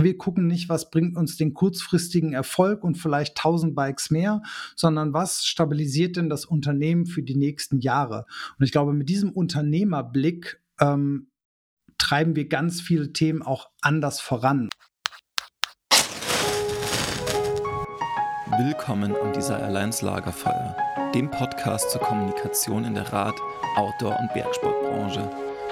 wir gucken nicht, was bringt uns den kurzfristigen Erfolg und vielleicht 1000 Bikes mehr, sondern was stabilisiert denn das Unternehmen für die nächsten Jahre? Und ich glaube, mit diesem Unternehmerblick ähm, treiben wir ganz viele Themen auch anders voran. Willkommen am Desire Alliance Lagerfeuer, dem Podcast zur Kommunikation in der Rad-, Outdoor- und Bergsportbranche.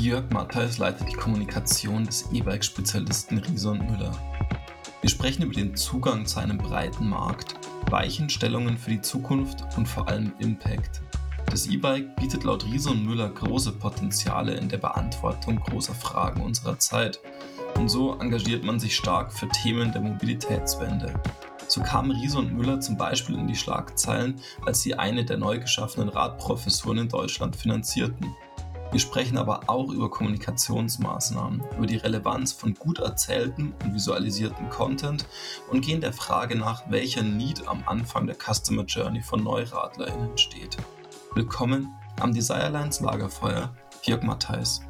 Jörg Matthijs leitet die Kommunikation des E-Bike-Spezialisten Rison Müller. Wir sprechen über den Zugang zu einem breiten Markt, Weichenstellungen für die Zukunft und vor allem Impact. Das E-Bike bietet laut Rison Müller große Potenziale in der Beantwortung großer Fragen unserer Zeit. Und so engagiert man sich stark für Themen der Mobilitätswende. So kamen Riese und Müller zum Beispiel in die Schlagzeilen, als sie eine der neu geschaffenen Radprofessuren in Deutschland finanzierten. Wir sprechen aber auch über Kommunikationsmaßnahmen, über die Relevanz von gut erzählten und visualisierten Content und gehen der Frage nach, welcher Need am Anfang der Customer Journey von NeuradlerInnen steht. Willkommen am Desirelines Lagerfeuer, Jörg Matthijs.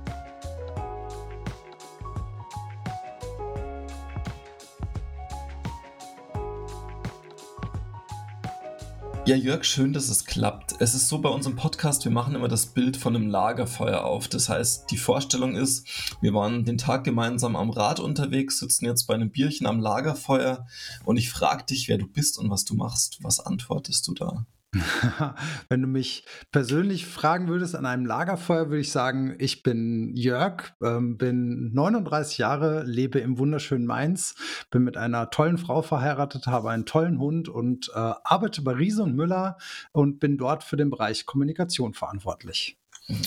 Ja, Jörg, schön, dass es klappt. Es ist so bei unserem Podcast, wir machen immer das Bild von einem Lagerfeuer auf. Das heißt, die Vorstellung ist, wir waren den Tag gemeinsam am Rad unterwegs, sitzen jetzt bei einem Bierchen am Lagerfeuer und ich frage dich, wer du bist und was du machst. Was antwortest du da? Wenn du mich persönlich fragen würdest an einem Lagerfeuer, würde ich sagen, ich bin Jörg, ähm, bin 39 Jahre, lebe im wunderschönen Mainz, bin mit einer tollen Frau verheiratet, habe einen tollen Hund und äh, arbeite bei Riese und Müller und bin dort für den Bereich Kommunikation verantwortlich.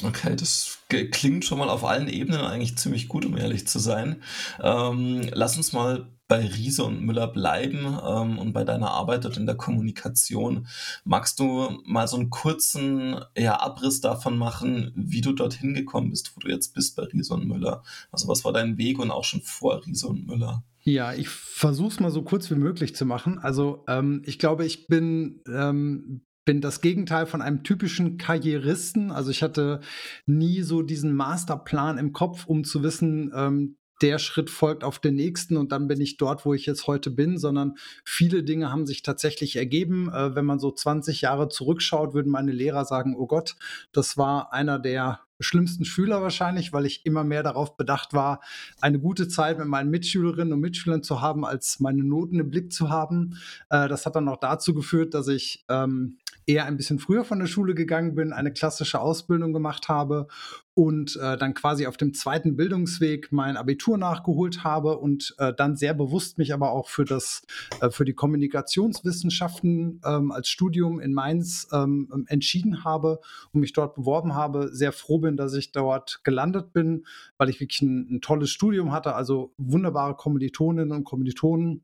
Okay, das klingt schon mal auf allen Ebenen eigentlich ziemlich gut, um ehrlich zu sein. Ähm, lass uns mal bei Riese und Müller bleiben ähm, und bei deiner Arbeit dort in der Kommunikation. Magst du mal so einen kurzen ja, Abriss davon machen, wie du dorthin gekommen bist, wo du jetzt bist bei Riese und Müller? Also was war dein Weg und auch schon vor Riese und Müller? Ja, ich versuche es mal so kurz wie möglich zu machen. Also ähm, ich glaube, ich bin ähm, bin das Gegenteil von einem typischen Karrieristen. Also ich hatte nie so diesen Masterplan im Kopf, um zu wissen, ähm, der Schritt folgt auf den nächsten und dann bin ich dort, wo ich jetzt heute bin, sondern viele Dinge haben sich tatsächlich ergeben. Äh, wenn man so 20 Jahre zurückschaut, würden meine Lehrer sagen, oh Gott, das war einer der schlimmsten Schüler wahrscheinlich, weil ich immer mehr darauf bedacht war, eine gute Zeit mit meinen Mitschülerinnen und Mitschülern zu haben, als meine Noten im Blick zu haben. Äh, das hat dann auch dazu geführt, dass ich ähm, eher ein bisschen früher von der Schule gegangen bin, eine klassische Ausbildung gemacht habe und äh, dann quasi auf dem zweiten Bildungsweg mein Abitur nachgeholt habe und äh, dann sehr bewusst mich aber auch für das äh, für die Kommunikationswissenschaften ähm, als Studium in Mainz ähm, entschieden habe und mich dort beworben habe. Sehr froh bin, dass ich dort gelandet bin, weil ich wirklich ein, ein tolles Studium hatte, also wunderbare Kommilitoninnen und Kommilitonen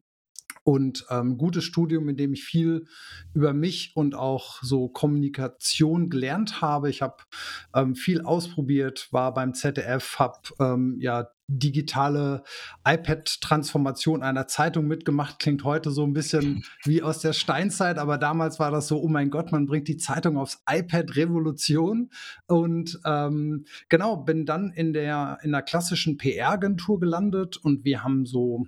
und ähm, gutes Studium, in dem ich viel über mich und auch so Kommunikation gelernt habe. Ich habe ähm, viel ausprobiert, war beim ZDF, habe ähm, ja digitale iPad-Transformation einer Zeitung mitgemacht. Klingt heute so ein bisschen wie aus der Steinzeit, aber damals war das so, oh mein Gott, man bringt die Zeitung aufs iPad Revolution. Und ähm, genau, bin dann in der, in der klassischen PR-Agentur gelandet und wir haben so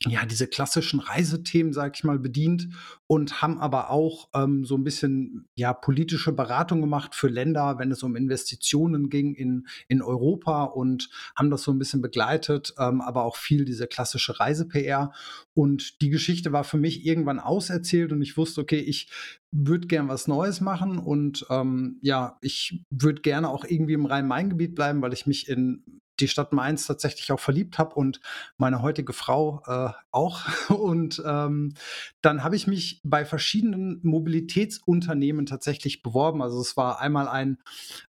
ja, diese klassischen Reisethemen, sag ich mal, bedient und haben aber auch ähm, so ein bisschen ja politische Beratung gemacht für Länder, wenn es um Investitionen ging in, in Europa und haben das so ein bisschen begleitet, ähm, aber auch viel diese klassische Reise-PR. Und die Geschichte war für mich irgendwann auserzählt und ich wusste, okay, ich würde gern was Neues machen und ähm, ja, ich würde gerne auch irgendwie im Rhein-Main-Gebiet bleiben, weil ich mich in die Stadt Mainz tatsächlich auch verliebt habe und meine heutige Frau äh, auch. Und ähm, dann habe ich mich bei verschiedenen Mobilitätsunternehmen tatsächlich beworben. Also es war einmal ein,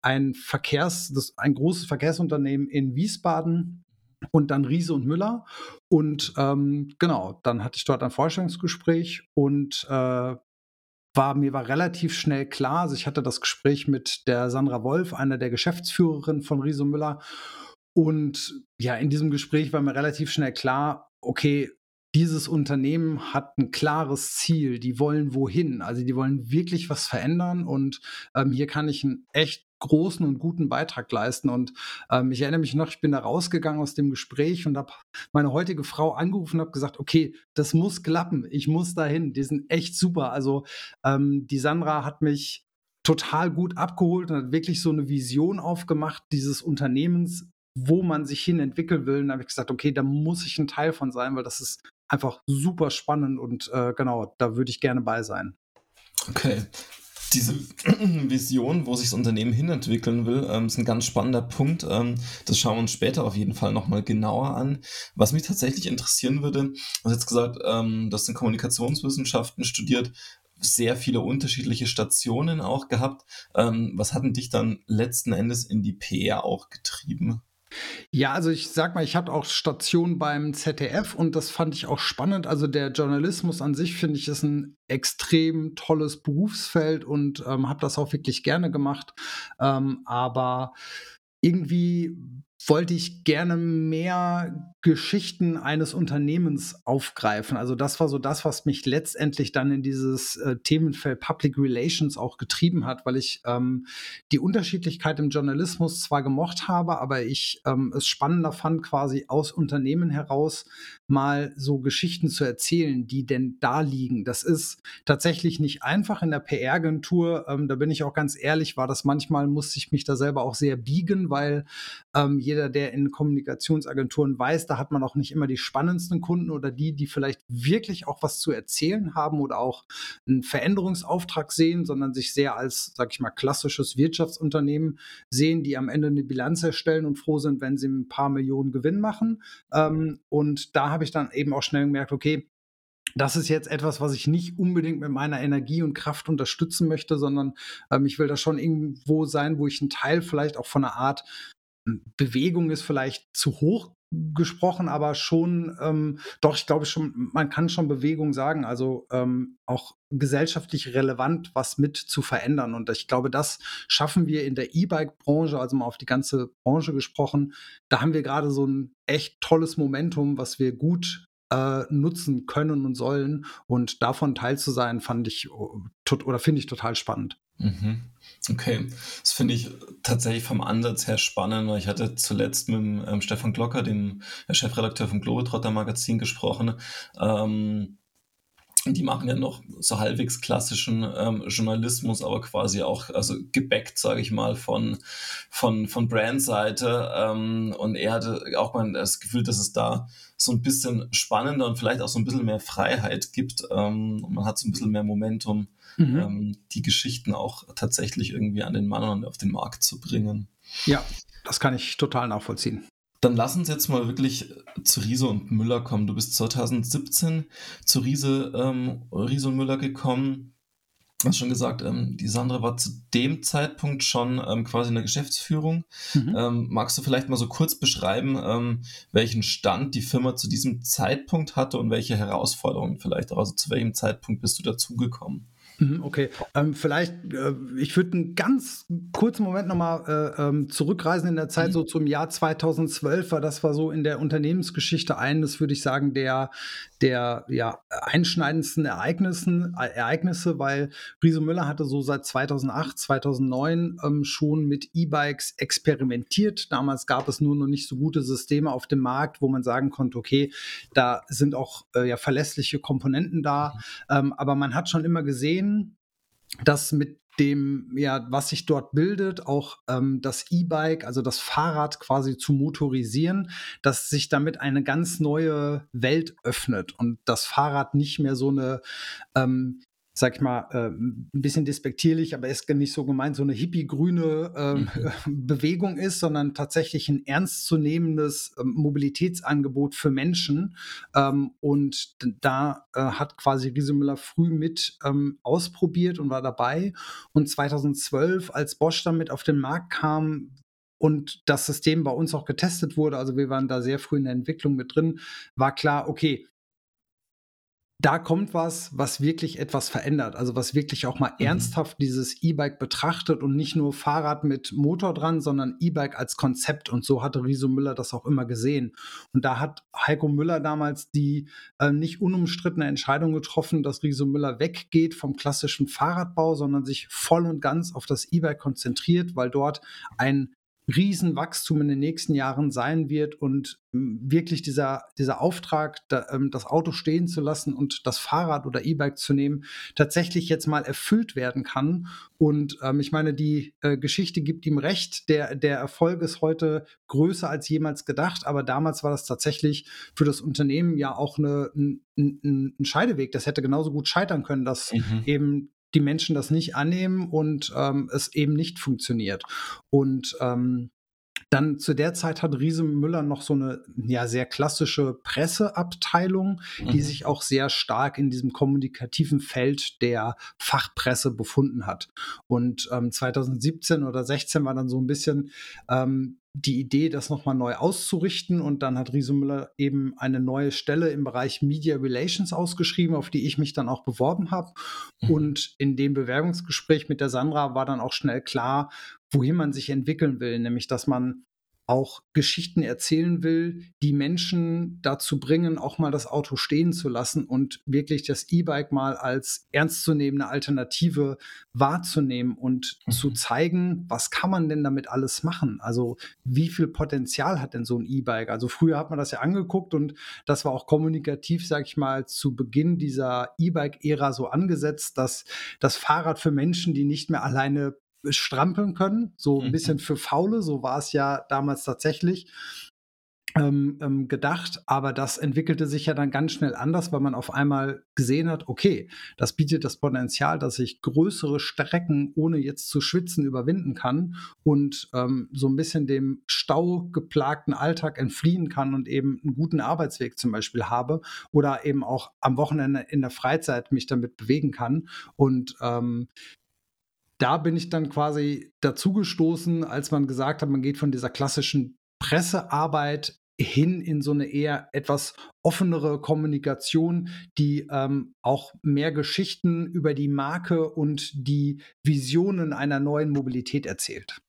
ein Verkehrs, das, ein großes Verkehrsunternehmen in Wiesbaden, und dann Riese und Müller. Und ähm, genau, dann hatte ich dort ein Vorstellungsgespräch und äh, war, mir war relativ schnell klar, also ich hatte das Gespräch mit der Sandra Wolf, einer der Geschäftsführerinnen von Riese und Müller. Und ja, in diesem Gespräch war mir relativ schnell klar, okay, dieses Unternehmen hat ein klares Ziel. Die wollen wohin. Also die wollen wirklich was verändern. Und ähm, hier kann ich einen echt großen und guten Beitrag leisten. Und ähm, ich erinnere mich noch, ich bin da rausgegangen aus dem Gespräch und habe meine heutige Frau angerufen und habe gesagt, okay, das muss klappen. Ich muss dahin. Die sind echt super. Also ähm, die Sandra hat mich total gut abgeholt und hat wirklich so eine Vision aufgemacht dieses Unternehmens, wo man sich hin entwickeln will. Und da habe ich gesagt, okay, da muss ich ein Teil von sein, weil das ist einfach super spannend und äh, genau, da würde ich gerne bei sein. Okay. Diese Vision, wo sich das Unternehmen hinentwickeln will, ähm, ist ein ganz spannender Punkt. Ähm, das schauen wir uns später auf jeden Fall nochmal genauer an. Was mich tatsächlich interessieren würde, du hast jetzt gesagt, ähm, du in Kommunikationswissenschaften studiert, sehr viele unterschiedliche Stationen auch gehabt. Ähm, was hat denn dich dann letzten Endes in die PR auch getrieben? Ja, also ich sag mal, ich hatte auch Stationen beim ZDF und das fand ich auch spannend. Also der Journalismus an sich finde ich ist ein extrem tolles Berufsfeld und ähm, habe das auch wirklich gerne gemacht. Ähm, aber irgendwie wollte ich gerne mehr Geschichten eines Unternehmens aufgreifen. Also das war so das, was mich letztendlich dann in dieses äh, Themenfeld Public Relations auch getrieben hat, weil ich ähm, die Unterschiedlichkeit im Journalismus zwar gemocht habe, aber ich ähm, es spannender fand, quasi aus Unternehmen heraus mal so Geschichten zu erzählen, die denn da liegen. Das ist tatsächlich nicht einfach in der PR-Agentur. Ähm, da bin ich auch ganz ehrlich, war das manchmal, musste ich mich da selber auch sehr biegen, weil ähm, jeder, der in Kommunikationsagenturen weiß, da hat man auch nicht immer die spannendsten Kunden oder die, die vielleicht wirklich auch was zu erzählen haben oder auch einen Veränderungsauftrag sehen, sondern sich sehr als, sag ich mal, klassisches Wirtschaftsunternehmen sehen, die am Ende eine Bilanz erstellen und froh sind, wenn sie ein paar Millionen Gewinn machen. Ähm, und da habe ich dann eben auch schnell gemerkt, okay, das ist jetzt etwas, was ich nicht unbedingt mit meiner Energie und Kraft unterstützen möchte, sondern ähm, ich will da schon irgendwo sein, wo ich einen Teil vielleicht auch von einer Art Bewegung ist vielleicht zu hoch gesprochen, aber schon, ähm, doch, ich glaube schon, man kann schon Bewegung sagen, also ähm, auch gesellschaftlich relevant was mit zu verändern. Und ich glaube, das schaffen wir in der E-Bike-Branche, also mal auf die ganze Branche gesprochen. Da haben wir gerade so ein echt tolles Momentum, was wir gut äh, nutzen können und sollen. Und davon teil zu sein, fand ich oh, oder finde ich total spannend. Mhm. Okay, das finde ich tatsächlich vom Ansatz her spannend, weil ich hatte zuletzt mit ähm, Stefan Glocker, dem Chefredakteur vom Globetrotter Magazin, gesprochen. Ähm, die machen ja noch so halbwegs klassischen ähm, Journalismus, aber quasi auch, also gebackt, sage ich mal, von, von, von Brandseite. Ähm, und er hatte auch mal das Gefühl, dass es da so ein bisschen spannender und vielleicht auch so ein bisschen mehr Freiheit gibt. Ähm, man hat so ein bisschen mehr Momentum, mhm. ähm, die Geschichten auch tatsächlich irgendwie an den Mann und auf den Markt zu bringen. Ja, das kann ich total nachvollziehen. Dann lass uns jetzt mal wirklich zu Riese und Müller kommen. Du bist 2017 zu Riese, ähm, Riese und Müller gekommen. Du hast schon gesagt, ähm, die Sandra war zu dem Zeitpunkt schon ähm, quasi in der Geschäftsführung. Mhm. Ähm, magst du vielleicht mal so kurz beschreiben, ähm, welchen Stand die Firma zu diesem Zeitpunkt hatte und welche Herausforderungen vielleicht auch? Also zu welchem Zeitpunkt bist du dazugekommen? Mhm, okay, ähm, vielleicht, äh, ich würde einen ganz kurzen Moment nochmal äh, ähm, zurückreisen in der Zeit, mhm. so zum Jahr 2012, weil das war so in der Unternehmensgeschichte eines, würde ich sagen, der, der ja, einschneidendsten Ereignissen, äh, Ereignisse, weil Riese Müller hatte so seit 2008, 2009 ähm, schon mit E-Bikes experimentiert. Damals gab es nur noch nicht so gute Systeme auf dem Markt, wo man sagen konnte, okay, da sind auch äh, ja verlässliche Komponenten da. Mhm. Ähm, aber man hat schon immer gesehen, dass mit dem, ja, was sich dort bildet, auch ähm, das E-Bike, also das Fahrrad quasi zu motorisieren, dass sich damit eine ganz neue Welt öffnet und das Fahrrad nicht mehr so eine ähm, sag ich mal, äh, ein bisschen despektierlich, aber ist nicht so gemeint, so eine hippie-grüne äh, mhm. Bewegung ist, sondern tatsächlich ein ernstzunehmendes äh, Mobilitätsangebot für Menschen. Ähm, und da äh, hat quasi Riesemüller früh mit ähm, ausprobiert und war dabei. Und 2012, als Bosch damit auf den Markt kam, und das System bei uns auch getestet wurde, also wir waren da sehr früh in der Entwicklung mit drin, war klar, okay, da kommt was, was wirklich etwas verändert. Also was wirklich auch mal mhm. ernsthaft dieses E-Bike betrachtet und nicht nur Fahrrad mit Motor dran, sondern E-Bike als Konzept. Und so hatte Riso Müller das auch immer gesehen. Und da hat Heiko Müller damals die äh, nicht unumstrittene Entscheidung getroffen, dass Riso Müller weggeht vom klassischen Fahrradbau, sondern sich voll und ganz auf das E-Bike konzentriert, weil dort ein Riesenwachstum in den nächsten Jahren sein wird und ähm, wirklich dieser, dieser Auftrag, da, ähm, das Auto stehen zu lassen und das Fahrrad oder E-Bike zu nehmen, tatsächlich jetzt mal erfüllt werden kann. Und ähm, ich meine, die äh, Geschichte gibt ihm recht. Der, der Erfolg ist heute größer als jemals gedacht, aber damals war das tatsächlich für das Unternehmen ja auch eine, ein, ein, ein Scheideweg. Das hätte genauso gut scheitern können, dass mhm. eben die Menschen das nicht annehmen und ähm, es eben nicht funktioniert. Und ähm, dann zu der Zeit hat Riese Müller noch so eine ja sehr klassische Presseabteilung, mhm. die sich auch sehr stark in diesem kommunikativen Feld der Fachpresse befunden hat. Und ähm, 2017 oder 16 war dann so ein bisschen ähm, die Idee, das nochmal neu auszurichten. Und dann hat Riese Müller eben eine neue Stelle im Bereich Media Relations ausgeschrieben, auf die ich mich dann auch beworben habe. Mhm. Und in dem Bewerbungsgespräch mit der Sandra war dann auch schnell klar, wohin man sich entwickeln will, nämlich dass man auch Geschichten erzählen will, die Menschen dazu bringen, auch mal das Auto stehen zu lassen und wirklich das E-Bike mal als ernstzunehmende Alternative wahrzunehmen und mhm. zu zeigen, was kann man denn damit alles machen? Also wie viel Potenzial hat denn so ein E-Bike? Also früher hat man das ja angeguckt und das war auch kommunikativ, sag ich mal, zu Beginn dieser E-Bike-Ära so angesetzt, dass das Fahrrad für Menschen, die nicht mehr alleine strampeln können, so ein mhm. bisschen für Faule, so war es ja damals tatsächlich. Ähm, ähm, gedacht, aber das entwickelte sich ja dann ganz schnell anders, weil man auf einmal gesehen hat, okay, das bietet das Potenzial, dass ich größere Strecken ohne jetzt zu schwitzen überwinden kann und ähm, so ein bisschen dem staugeplagten Alltag entfliehen kann und eben einen guten Arbeitsweg zum Beispiel habe oder eben auch am Wochenende in der Freizeit mich damit bewegen kann und ähm, da bin ich dann quasi dazugestoßen, als man gesagt hat, man geht von dieser klassischen Pressearbeit hin in so eine eher etwas offenere Kommunikation, die ähm, auch mehr Geschichten über die Marke und die Visionen einer neuen Mobilität erzählt.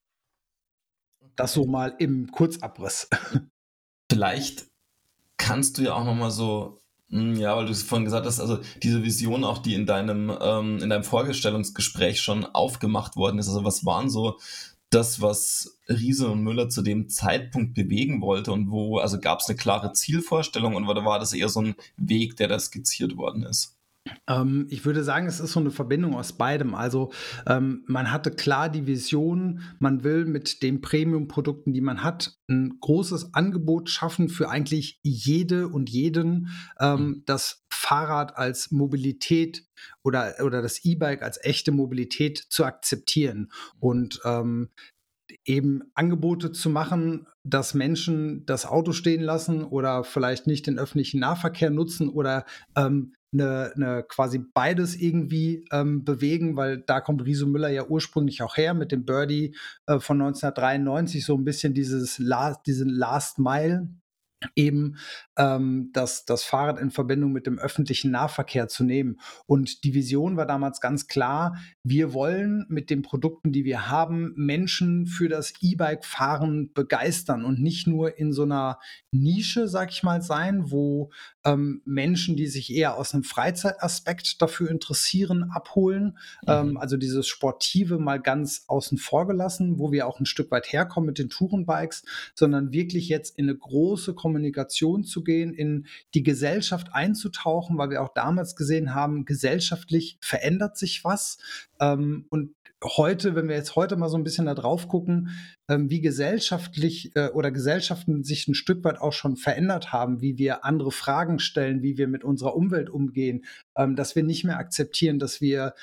Das so mal im Kurzabriss. Vielleicht kannst du ja auch noch mal so ja, weil du es vorhin gesagt hast, also diese Vision auch, die in deinem, ähm, in deinem Vorgestellungsgespräch schon aufgemacht worden ist. Also was waren so das, was Riese und Müller zu dem Zeitpunkt bewegen wollte und wo, also gab es eine klare Zielvorstellung und oder war das eher so ein Weg, der da skizziert worden ist? Ähm, ich würde sagen, es ist so eine Verbindung aus beidem. Also ähm, man hatte klar die Vision, man will mit den Premium-Produkten, die man hat, ein großes Angebot schaffen für eigentlich jede und jeden, ähm, mhm. das Fahrrad als Mobilität oder, oder das E-Bike als echte Mobilität zu akzeptieren. Und ähm, eben Angebote zu machen, dass Menschen das Auto stehen lassen oder vielleicht nicht den öffentlichen Nahverkehr nutzen oder ähm, eine, eine quasi beides irgendwie ähm, bewegen, weil da kommt Riso Müller ja ursprünglich auch her mit dem Birdie äh, von 1993, so ein bisschen dieses Last, diesen Last Mile eben ähm, das, das Fahrrad in Verbindung mit dem öffentlichen Nahverkehr zu nehmen. Und die Vision war damals ganz klar, wir wollen mit den Produkten, die wir haben, Menschen für das E-Bike-Fahren begeistern und nicht nur in so einer Nische, sag ich mal, sein, wo ähm, Menschen, die sich eher aus einem Freizeitaspekt dafür interessieren, abholen. Mhm. Ähm, also dieses Sportive mal ganz außen vor gelassen, wo wir auch ein Stück weit herkommen mit den Tourenbikes, sondern wirklich jetzt in eine große Kommunikation zu gehen, in die Gesellschaft einzutauchen, weil wir auch damals gesehen haben, gesellschaftlich verändert sich was. Ähm, und heute, wenn wir jetzt heute mal so ein bisschen da drauf gucken, ähm, wie gesellschaftlich äh, oder Gesellschaften sich ein Stück weit auch schon verändert haben, wie wir andere Fragen stellen, wie wir mit unserer Umwelt umgehen, ähm, dass wir nicht mehr akzeptieren, dass wir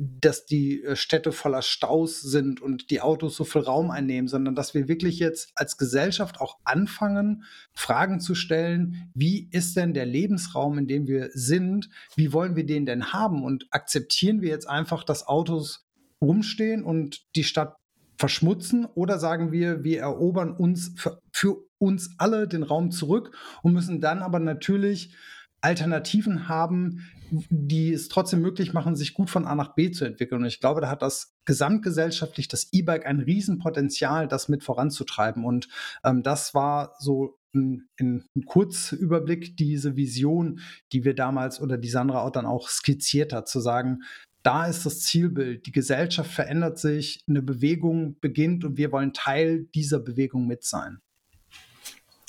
dass die äh, Städte voller Staus sind und die Autos so viel Raum einnehmen, sondern dass wir wirklich jetzt als Gesellschaft auch anfangen, Fragen zu stellen, wie ist denn der Lebensraum, in dem wir sind, wie wollen wir den denn haben? Und akzeptieren wir jetzt einfach, dass Autos rumstehen und die Stadt verschmutzen oder sagen wir, wir erobern uns für, für uns alle den Raum zurück und müssen dann aber natürlich Alternativen haben, die es trotzdem möglich machen, sich gut von A nach B zu entwickeln. Und ich glaube, da hat das gesamtgesellschaftlich das E-Bike ein Riesenpotenzial, das mit voranzutreiben. Und ähm, das war so ein, ein, Kurzüberblick, diese Vision, die wir damals oder die Sandra auch dann auch skizziert hat, zu sagen, da ist das Zielbild. Die Gesellschaft verändert sich, eine Bewegung beginnt und wir wollen Teil dieser Bewegung mit sein.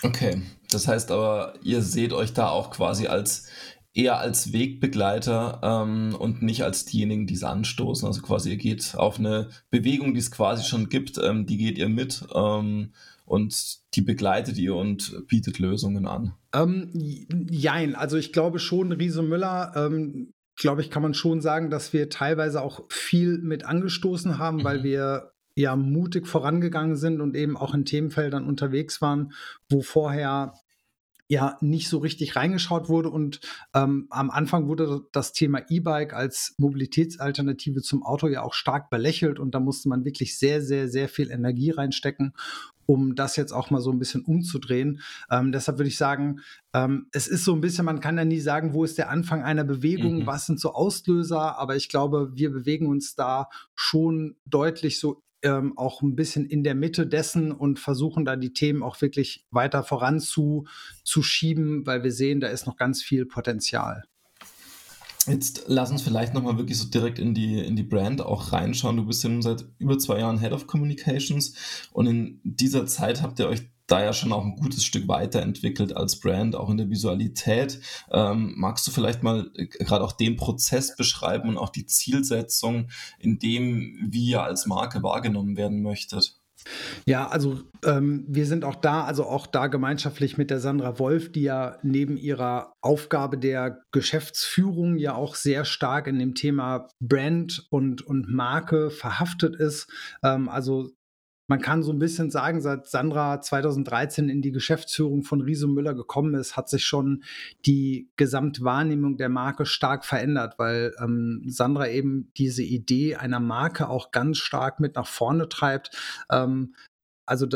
Okay, das heißt aber, ihr seht euch da auch quasi als eher als Wegbegleiter ähm, und nicht als diejenigen, die es anstoßen. Also quasi ihr geht auf eine Bewegung, die es quasi schon gibt, ähm, die geht ihr mit ähm, und die begleitet ihr und bietet Lösungen an. Ähm, jein, also ich glaube schon, Riese Müller ähm, glaube ich, kann man schon sagen, dass wir teilweise auch viel mit angestoßen haben, mhm. weil wir ja mutig vorangegangen sind und eben auch in Themenfeldern unterwegs waren, wo vorher ja nicht so richtig reingeschaut wurde. Und ähm, am Anfang wurde das Thema E-Bike als Mobilitätsalternative zum Auto ja auch stark belächelt und da musste man wirklich sehr, sehr, sehr viel Energie reinstecken um das jetzt auch mal so ein bisschen umzudrehen. Ähm, deshalb würde ich sagen, ähm, es ist so ein bisschen, man kann ja nie sagen, wo ist der Anfang einer Bewegung, mhm. was sind so Auslöser, aber ich glaube, wir bewegen uns da schon deutlich so ähm, auch ein bisschen in der Mitte dessen und versuchen da die Themen auch wirklich weiter voranzuschieben, weil wir sehen, da ist noch ganz viel Potenzial. Jetzt lass uns vielleicht nochmal wirklich so direkt in die, in die Brand auch reinschauen. Du bist ja nun seit über zwei Jahren Head of Communications und in dieser Zeit habt ihr euch da ja schon auch ein gutes Stück weiterentwickelt als Brand, auch in der Visualität. Ähm, magst du vielleicht mal äh, gerade auch den Prozess beschreiben und auch die Zielsetzung, in dem wie ihr als Marke wahrgenommen werden möchtet? Ja, also ähm, wir sind auch da, also auch da gemeinschaftlich mit der Sandra Wolf, die ja neben ihrer Aufgabe der Geschäftsführung ja auch sehr stark in dem Thema Brand und, und Marke verhaftet ist. Ähm, also man kann so ein bisschen sagen, seit Sandra 2013 in die Geschäftsführung von Riese Müller gekommen ist, hat sich schon die Gesamtwahrnehmung der Marke stark verändert, weil ähm, Sandra eben diese Idee einer Marke auch ganz stark mit nach vorne treibt. Ähm, also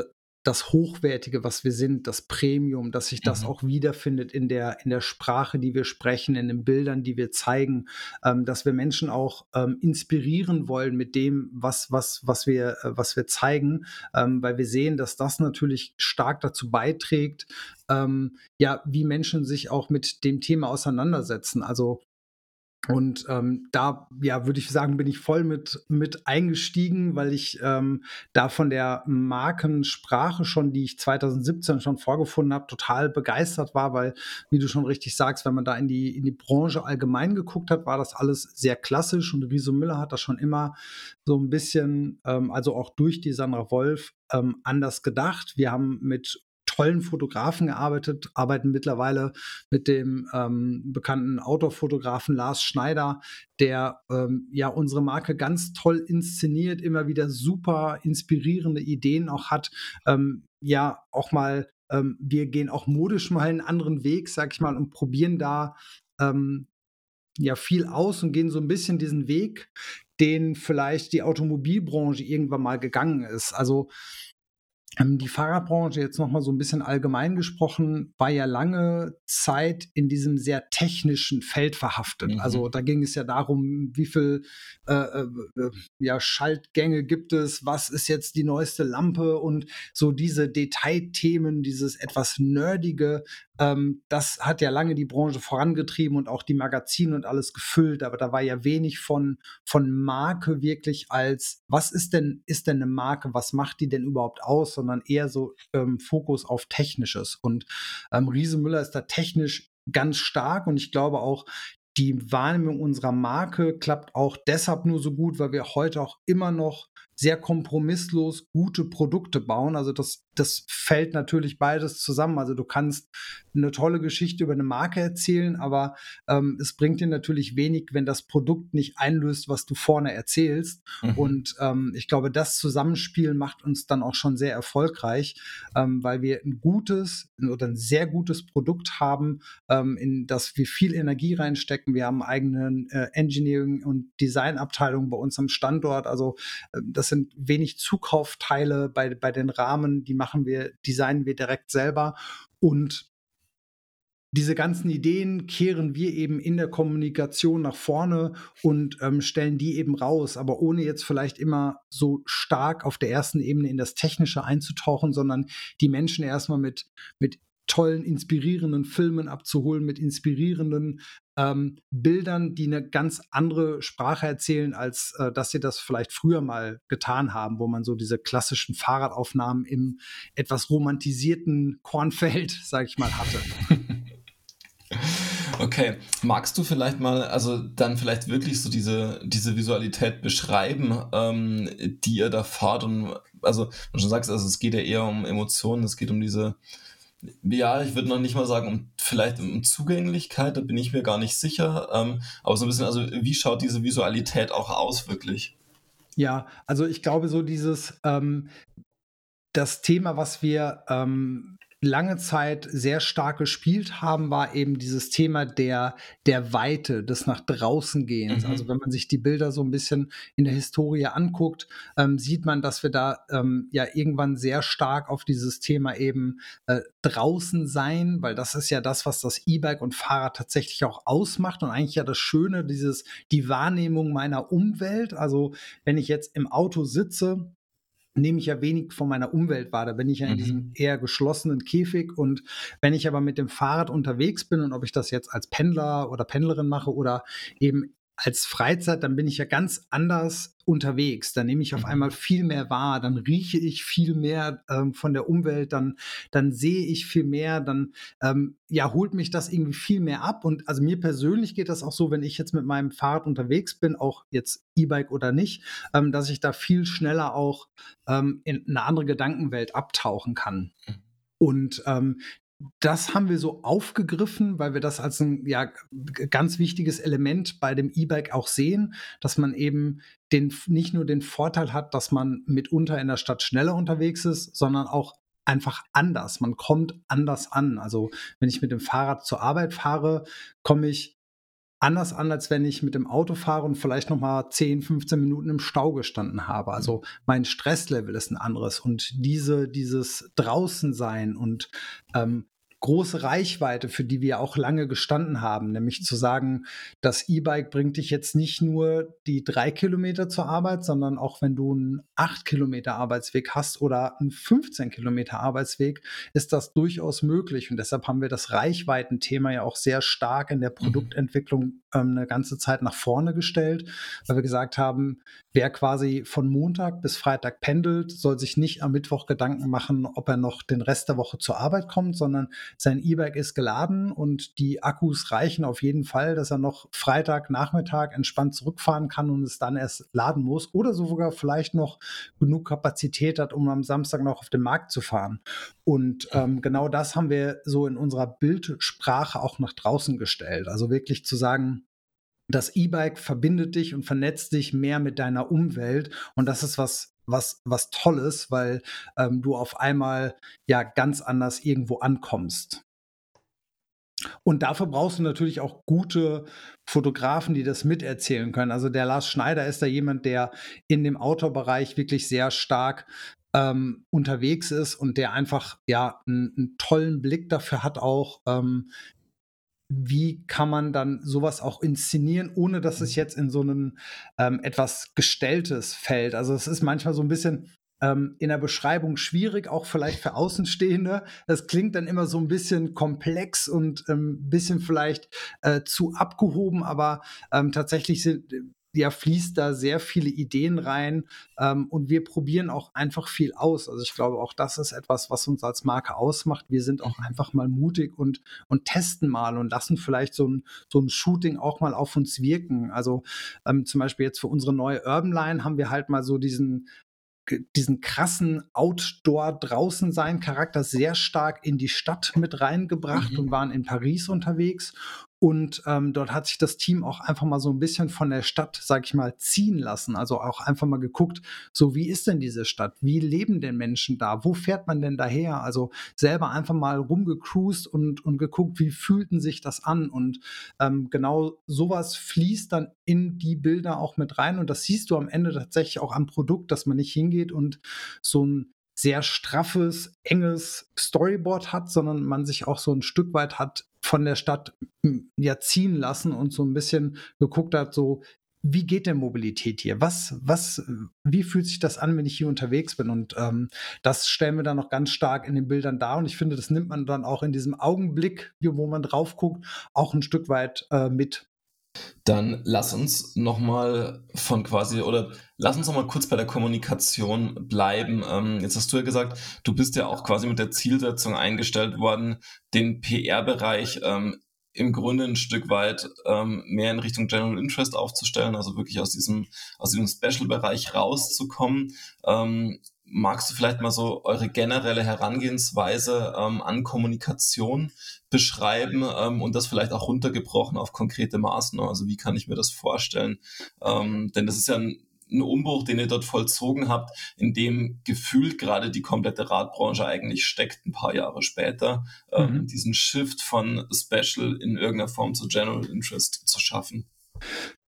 das Hochwertige, was wir sind, das Premium, dass sich das mhm. auch wiederfindet in der, in der Sprache, die wir sprechen, in den Bildern, die wir zeigen, ähm, dass wir Menschen auch ähm, inspirieren wollen mit dem, was, was, was, wir, äh, was wir zeigen, ähm, weil wir sehen, dass das natürlich stark dazu beiträgt, ähm, ja, wie Menschen sich auch mit dem Thema auseinandersetzen. Also und ähm, da, ja, würde ich sagen, bin ich voll mit, mit eingestiegen, weil ich ähm, da von der Markensprache schon, die ich 2017 schon vorgefunden habe, total begeistert war, weil, wie du schon richtig sagst, wenn man da in die, in die Branche allgemein geguckt hat, war das alles sehr klassisch und Riso Müller hat das schon immer so ein bisschen, ähm, also auch durch die Sandra Wolf, ähm, anders gedacht. Wir haben mit tollen Fotografen gearbeitet, arbeiten mittlerweile mit dem ähm, bekannten Outdoor-Fotografen Lars Schneider, der ähm, ja unsere Marke ganz toll inszeniert, immer wieder super inspirierende Ideen auch hat. Ähm, ja, auch mal, ähm, wir gehen auch modisch mal einen anderen Weg, sag ich mal, und probieren da ähm, ja viel aus und gehen so ein bisschen diesen Weg, den vielleicht die Automobilbranche irgendwann mal gegangen ist. Also die Fahrradbranche, jetzt nochmal so ein bisschen allgemein gesprochen, war ja lange Zeit in diesem sehr technischen Feld verhaftet. Mhm. Also da ging es ja darum, wie viel äh, äh, äh, ja, Schaltgänge gibt es, was ist jetzt die neueste Lampe und so diese Detailthemen, dieses etwas nerdige, ähm, das hat ja lange die Branche vorangetrieben und auch die Magazine und alles gefüllt, aber da war ja wenig von, von Marke wirklich als, was ist denn, ist denn eine Marke, was macht die denn überhaupt aus, sondern eher so ähm, Fokus auf Technisches. Und ähm, Riese Müller ist da technisch ganz stark und ich glaube auch, die Wahrnehmung unserer Marke klappt auch deshalb nur so gut, weil wir heute auch immer noch sehr kompromisslos gute Produkte bauen. Also das das fällt natürlich beides zusammen. Also du kannst eine tolle Geschichte über eine Marke erzählen, aber ähm, es bringt dir natürlich wenig, wenn das Produkt nicht einlöst, was du vorne erzählst. Mhm. Und ähm, ich glaube, das Zusammenspiel macht uns dann auch schon sehr erfolgreich, ähm, weil wir ein gutes oder ein sehr gutes Produkt haben, ähm, in das wir viel Energie reinstecken. Wir haben eigene äh, Engineering- und Designabteilungen bei uns am Standort. Also äh, das sind wenig Zukaufteile bei, bei den Rahmen, die machen wir, designen wir direkt selber. Und diese ganzen Ideen kehren wir eben in der Kommunikation nach vorne und ähm, stellen die eben raus, aber ohne jetzt vielleicht immer so stark auf der ersten Ebene in das Technische einzutauchen, sondern die Menschen erstmal mit, mit tollen, inspirierenden Filmen abzuholen, mit inspirierenden ähm, Bildern, die eine ganz andere Sprache erzählen, als äh, dass sie das vielleicht früher mal getan haben, wo man so diese klassischen Fahrradaufnahmen im etwas romantisierten Kornfeld, sag ich mal, hatte. Okay, magst du vielleicht mal, also dann vielleicht wirklich so diese, diese Visualität beschreiben, ähm, die ihr da fahrt und also du schon sagst, also es geht ja eher um Emotionen, es geht um diese, ja, ich würde noch nicht mal sagen, um vielleicht um Zugänglichkeit, da bin ich mir gar nicht sicher, ähm, aber so ein bisschen, also wie schaut diese Visualität auch aus wirklich? Ja, also ich glaube so dieses, ähm, das Thema, was wir ähm, lange Zeit sehr stark gespielt haben, war eben dieses Thema der, der Weite, des nach draußen gehens. Mhm. Also wenn man sich die Bilder so ein bisschen in der Historie anguckt, ähm, sieht man, dass wir da ähm, ja irgendwann sehr stark auf dieses Thema eben äh, draußen sein, weil das ist ja das, was das E-Bike und Fahrrad tatsächlich auch ausmacht und eigentlich ja das Schöne, dieses, die Wahrnehmung meiner Umwelt. Also wenn ich jetzt im Auto sitze, nehme ich ja wenig von meiner Umwelt wahr. Da bin ich ja in mhm. diesem eher geschlossenen Käfig. Und wenn ich aber mit dem Fahrrad unterwegs bin und ob ich das jetzt als Pendler oder Pendlerin mache oder eben als Freizeit, dann bin ich ja ganz anders unterwegs. Dann nehme ich auf mhm. einmal viel mehr wahr, dann rieche ich viel mehr ähm, von der Umwelt, dann, dann sehe ich viel mehr, dann ähm, ja, holt mich das irgendwie viel mehr ab. Und also mir persönlich geht das auch so, wenn ich jetzt mit meinem Fahrrad unterwegs bin, auch jetzt E-Bike oder nicht, ähm, dass ich da viel schneller auch ähm, in eine andere Gedankenwelt abtauchen kann. Mhm. Und ähm, das haben wir so aufgegriffen, weil wir das als ein ja, ganz wichtiges Element bei dem E-Bike auch sehen, dass man eben den, nicht nur den Vorteil hat, dass man mitunter in der Stadt schneller unterwegs ist, sondern auch einfach anders. Man kommt anders an. Also wenn ich mit dem Fahrrad zur Arbeit fahre, komme ich anders an, als wenn ich mit dem Auto fahre und vielleicht noch mal 10, 15 Minuten im Stau gestanden habe. Also mein Stresslevel ist ein anderes und diese, dieses Draußensein und ähm, große Reichweite, für die wir auch lange gestanden haben, nämlich zu sagen, das E-Bike bringt dich jetzt nicht nur die drei Kilometer zur Arbeit, sondern auch wenn du einen acht Kilometer Arbeitsweg hast oder einen 15 Kilometer Arbeitsweg, ist das durchaus möglich. Und deshalb haben wir das Reichweitenthema ja auch sehr stark in der mhm. Produktentwicklung ähm, eine ganze Zeit nach vorne gestellt, weil wir gesagt haben, wer quasi von Montag bis Freitag pendelt, soll sich nicht am Mittwoch Gedanken machen, ob er noch den Rest der Woche zur Arbeit kommt, sondern sein E-Bike ist geladen und die Akkus reichen auf jeden Fall, dass er noch Freitagnachmittag entspannt zurückfahren kann und es dann erst laden muss oder sogar vielleicht noch genug Kapazität hat, um am Samstag noch auf den Markt zu fahren. Und ähm, genau das haben wir so in unserer Bildsprache auch nach draußen gestellt. Also wirklich zu sagen, das E-Bike verbindet dich und vernetzt dich mehr mit deiner Umwelt. Und das ist was, was, was Tolles, weil ähm, du auf einmal ja ganz anders irgendwo ankommst. Und dafür brauchst du natürlich auch gute Fotografen, die das miterzählen können. Also der Lars Schneider ist da jemand, der in dem Outdoor-Bereich wirklich sehr stark ähm, unterwegs ist und der einfach ja einen, einen, tollen Blick dafür hat, auch ähm, wie kann man dann sowas auch inszenieren, ohne dass es jetzt in so ein ähm, etwas Gestelltes fällt. Also es ist manchmal so ein bisschen ähm, in der Beschreibung schwierig, auch vielleicht für Außenstehende. Das klingt dann immer so ein bisschen komplex und ein ähm, bisschen vielleicht äh, zu abgehoben, aber ähm, tatsächlich sind, ja, fließt da sehr viele Ideen rein ähm, und wir probieren auch einfach viel aus. Also ich glaube, auch das ist etwas, was uns als Marke ausmacht. Wir sind auch mhm. einfach mal mutig und, und testen mal und lassen vielleicht so ein, so ein Shooting auch mal auf uns wirken. Also ähm, zum Beispiel jetzt für unsere neue Urban Line haben wir halt mal so diesen diesen krassen Outdoor draußen sein Charakter sehr stark in die Stadt mit reingebracht mhm. und waren in Paris unterwegs Und ähm, dort hat sich das Team auch einfach mal so ein bisschen von der Stadt, sag ich mal, ziehen lassen. Also auch einfach mal geguckt, so wie ist denn diese Stadt? Wie leben denn Menschen da? Wo fährt man denn daher? Also selber einfach mal rumgecruised und, und geguckt, wie fühlten sich das an? Und ähm, genau sowas fließt dann in die Bilder auch mit rein. Und das siehst du am Ende tatsächlich auch am Produkt, dass man nicht hingeht und so ein sehr straffes, enges Storyboard hat, sondern man sich auch so ein Stück weit hat von der Stadt ja ziehen lassen und so ein bisschen geguckt hat, so wie geht denn Mobilität hier? Was, was, wie fühlt sich das an, wenn ich hier unterwegs bin? Und ähm, das stellen wir dann noch ganz stark in den Bildern dar. Und ich finde, das nimmt man dann auch in diesem Augenblick, wo man drauf guckt, auch ein Stück weit äh, mit. Dann lass uns nochmal von quasi, oder lass uns nochmal kurz bei der Kommunikation bleiben. Ähm, jetzt hast du ja gesagt, du bist ja auch quasi mit der Zielsetzung eingestellt worden, den PR-Bereich ähm, im Grunde ein Stück weit ähm, mehr in Richtung General Interest aufzustellen, also wirklich aus diesem, aus diesem Special-Bereich rauszukommen. Ähm, magst du vielleicht mal so eure generelle Herangehensweise ähm, an Kommunikation beschreiben ähm, und das vielleicht auch runtergebrochen auf konkrete Maßnahmen? Also wie kann ich mir das vorstellen? Ähm, denn das ist ja ein, ein Umbruch, den ihr dort vollzogen habt, in dem gefühlt gerade die komplette Radbranche eigentlich steckt, ein paar Jahre später, ähm, mhm. diesen Shift von Special in irgendeiner Form zu General Interest zu schaffen.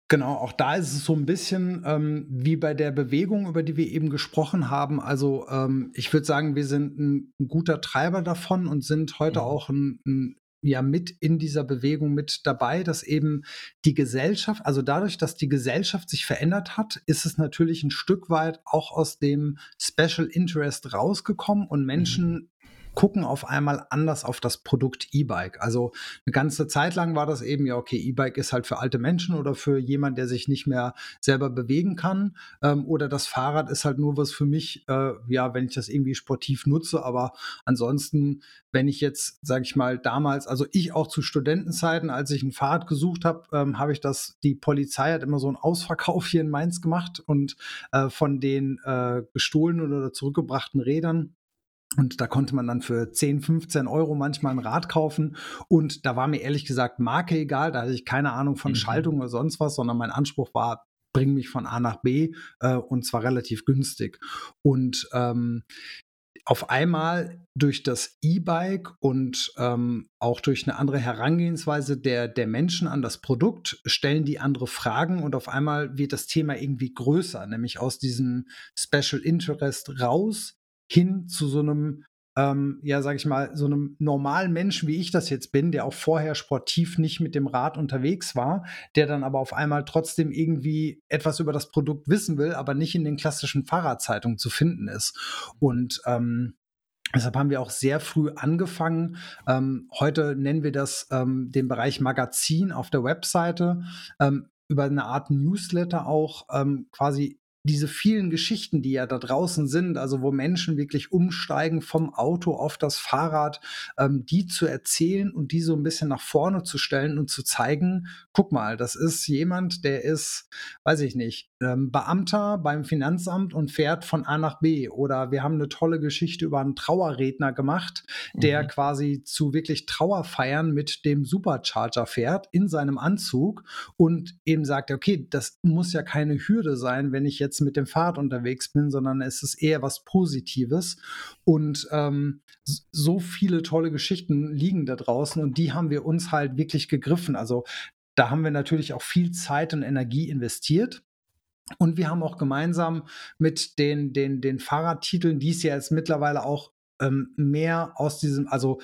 Genau, auch da ist es so ein bisschen ähm, wie bei der Bewegung, über die wir eben gesprochen haben. Also ähm, ich würde sagen, wir sind ein, ein, guter Treiber davon und sind heute mhm. auch ein, ein, ja mit in dieser Bewegung mit dabei, dass eben die Gesellschaft, also dadurch, dass die Gesellschaft sich verändert hat, ist es natürlich ein Stück weit auch aus dem Special Interest rausgekommen und mhm. Menschen mhm gucken auf einmal anders auf das Produkt E-Bike. Also eine ganze Zeit lang war das eben, ja, okay, E-Bike ist halt für alte Menschen oder für jemanden, der sich nicht mehr selber bewegen kann. Ähm, oder das Fahrrad ist halt nur was für mich, äh, ja, wenn ich das irgendwie sportiv nutze. Aber ansonsten, wenn ich jetzt, sage ich mal, damals, also ich auch zu Studentenzeiten, als ich ein Fahrrad gesucht habe, ähm, habe ich das, die Polizei hat immer so einen Ausverkauf hier in Mainz gemacht und äh, von den äh, gestohlenen oder zurückgebrachten Rädern und da konnte man dann für 10, 15 Euro manchmal ein Rad kaufen. Und da war mir ehrlich gesagt Marke egal. Da hatte ich keine Ahnung von mhm. Schaltung oder sonst was, sondern mein Anspruch war, bring mich von A nach B äh, und zwar relativ günstig. Und ähm, auf einmal durch das E-Bike und ähm, auch durch eine andere Herangehensweise der, der Menschen an das Produkt stellen die andere Fragen und auf einmal wird das Thema irgendwie größer, nämlich aus diesem Special Interest raus hin zu so einem, ähm, ja, sag ich mal, so einem normalen Menschen, wie ich das jetzt bin, der auch vorher sportiv nicht mit dem Rad unterwegs war, der dann aber auf einmal trotzdem irgendwie etwas über das Produkt wissen will, aber nicht in den klassischen Fahrradzeitungen zu finden ist. Und ähm, Deshalb haben wir auch sehr früh angefangen. Ähm, heute nennen wir das ähm, den Bereich Magazin auf der Webseite. Ähm, über eine Art Newsletter auch ähm, quasi diese vielen Geschichten, die ja da draußen sind, also wo Menschen wirklich umsteigen vom Auto auf das Fahrrad, ähm, die zu erzählen und die so ein bisschen nach vorne zu stellen und zu zeigen, guck mal, das ist jemand, der ist, weiß ich nicht, ähm, Beamter beim Finanzamt und fährt von A nach B. Oder wir haben eine tolle Geschichte über einen Trauerredner gemacht, der mhm. quasi zu wirklich Trauerfeiern mit dem Supercharger fährt in seinem Anzug und eben sagt, okay, das muss ja keine Hürde sein, wenn ich jetzt mit dem Fahrrad unterwegs bin, sondern es ist eher was Positives. Und ähm, so viele tolle Geschichten liegen da draußen und die haben wir uns halt wirklich gegriffen. Also da haben wir natürlich auch viel Zeit und Energie investiert. Und wir haben auch gemeinsam mit den, den, den Fahrradtiteln, die es ja jetzt mittlerweile auch ähm, mehr aus diesem, also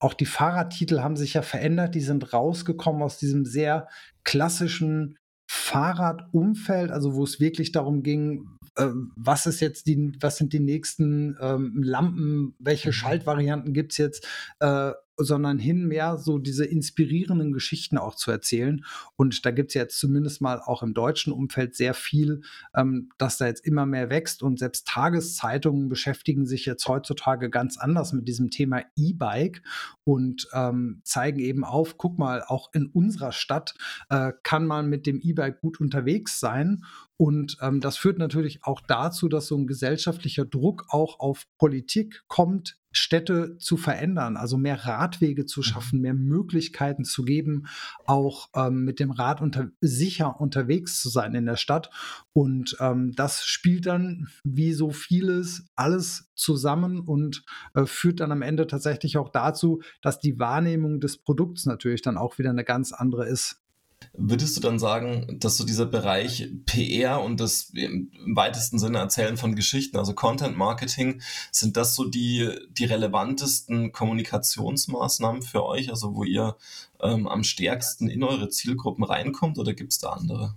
auch die Fahrradtitel haben sich ja verändert, die sind rausgekommen aus diesem sehr klassischen Fahrradumfeld, also wo es wirklich darum ging, äh, was ist jetzt die, was sind die nächsten ähm, Lampen, welche mhm. Schaltvarianten gibt es jetzt, äh, sondern hin mehr so diese inspirierenden Geschichten auch zu erzählen. Und da gibt es jetzt zumindest mal auch im deutschen Umfeld sehr viel, ähm, dass da jetzt immer mehr wächst. Und selbst Tageszeitungen beschäftigen sich jetzt heutzutage ganz anders mit diesem Thema E-Bike und ähm, zeigen eben auf, guck mal, auch in unserer Stadt äh, kann man mit dem E-Bike gut unterwegs sein. Und ähm, das führt natürlich auch dazu, dass so ein gesellschaftlicher Druck auch auf Politik kommt, Städte zu verändern, also mehr Radwege zu mhm. schaffen, mehr Möglichkeiten zu geben, auch ähm, mit dem Rad unter, sicher unterwegs zu sein in der Stadt. Und ähm, das spielt dann wie so vieles alles zusammen und äh, führt dann am Ende tatsächlich auch dazu, dass die Wahrnehmung des Produkts natürlich dann auch wieder eine ganz andere ist. Würdest du dann sagen, dass so dieser Bereich PR und das im weitesten Sinne Erzählen von Geschichten, also Content Marketing, sind das so die, die relevantesten Kommunikationsmaßnahmen für euch, also wo ihr ähm, am stärksten in eure Zielgruppen reinkommt oder gibt es da andere?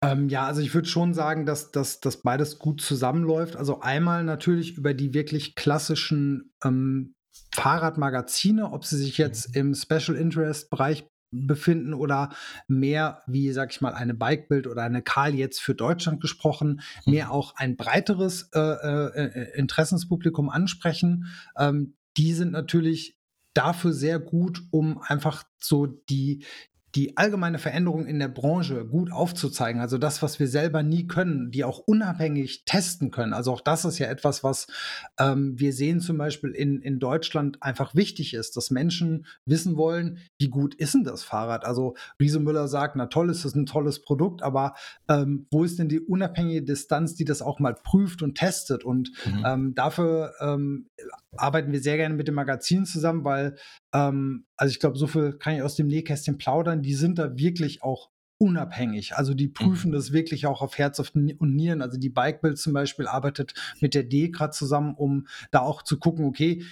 Ähm, ja, also ich würde schon sagen, dass, dass, dass beides gut zusammenläuft. Also einmal natürlich über die wirklich klassischen ähm, Fahrradmagazine, ob sie sich jetzt im Special Interest Bereich befinden oder mehr, wie sag ich mal, eine Bikebild oder eine Karl jetzt für Deutschland gesprochen, mehr mhm. auch ein breiteres äh, äh, äh, Interessenspublikum ansprechen. Ähm, die sind natürlich dafür sehr gut, um einfach so die, die allgemeine Veränderung in der Branche gut aufzuzeigen. Also das, was wir selber nie können, die auch unabhängig testen können. Also auch das ist ja etwas, was ähm, wir sehen zum Beispiel in, in Deutschland einfach wichtig ist, dass Menschen wissen wollen, wie gut ist denn das Fahrrad? Also Riese Müller sagt, na toll, ist das ein tolles Produkt, aber ähm, wo ist denn die unabhängige Distanz, die das auch mal prüft und testet? Und mhm. ähm, dafür ähm, arbeiten wir sehr gerne mit dem Magazin zusammen, weil, ähm, also ich glaube, so viel kann ich aus dem Nähkästchen plaudern. Die sind da wirklich auch unabhängig. Also die prüfen mhm. das wirklich auch auf Herz und Nieren. Also die Bikebild zum Beispiel arbeitet mit der DEKRA zusammen, um da auch zu gucken, okay,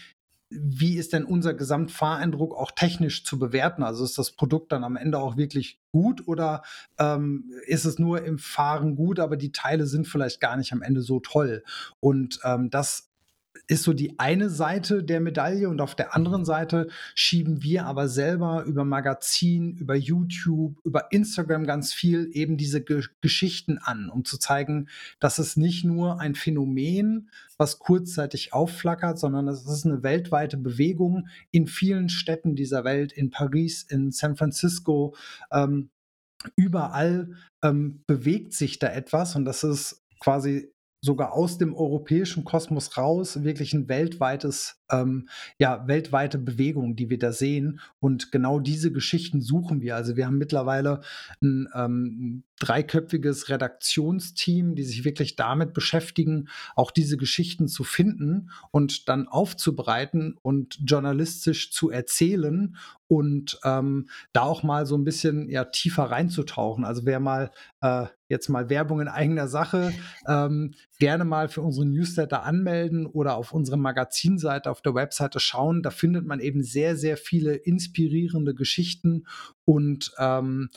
wie ist denn unser Gesamtfahreindruck auch technisch zu bewerten? Also ist das Produkt dann am Ende auch wirklich gut oder ähm, ist es nur im Fahren gut, aber die Teile sind vielleicht gar nicht am Ende so toll? Und ähm, das ist so die eine Seite der Medaille und auf der anderen Seite schieben wir aber selber über Magazin, über YouTube, über Instagram ganz viel eben diese Ge Geschichten an, um zu zeigen, dass es nicht nur ein Phänomen, was kurzzeitig aufflackert, sondern es ist eine weltweite Bewegung in vielen Städten dieser Welt, in Paris, in San Francisco, ähm, überall ähm, bewegt sich da etwas und das ist quasi sogar aus dem europäischen Kosmos raus wirklich ein weltweites, ähm, ja, weltweite Bewegung, die wir da sehen. Und genau diese Geschichten suchen wir. Also wir haben mittlerweile ein ähm, dreiköpfiges Redaktionsteam, die sich wirklich damit beschäftigen, auch diese Geschichten zu finden und dann aufzubereiten und journalistisch zu erzählen und ähm, da auch mal so ein bisschen ja tiefer reinzutauchen. Also wer mal äh, jetzt mal Werbung in eigener Sache, ähm, gerne mal für unsere Newsletter anmelden oder auf unsere Magazinseite auf der Webseite schauen. Da findet man eben sehr, sehr viele inspirierende Geschichten und ähm,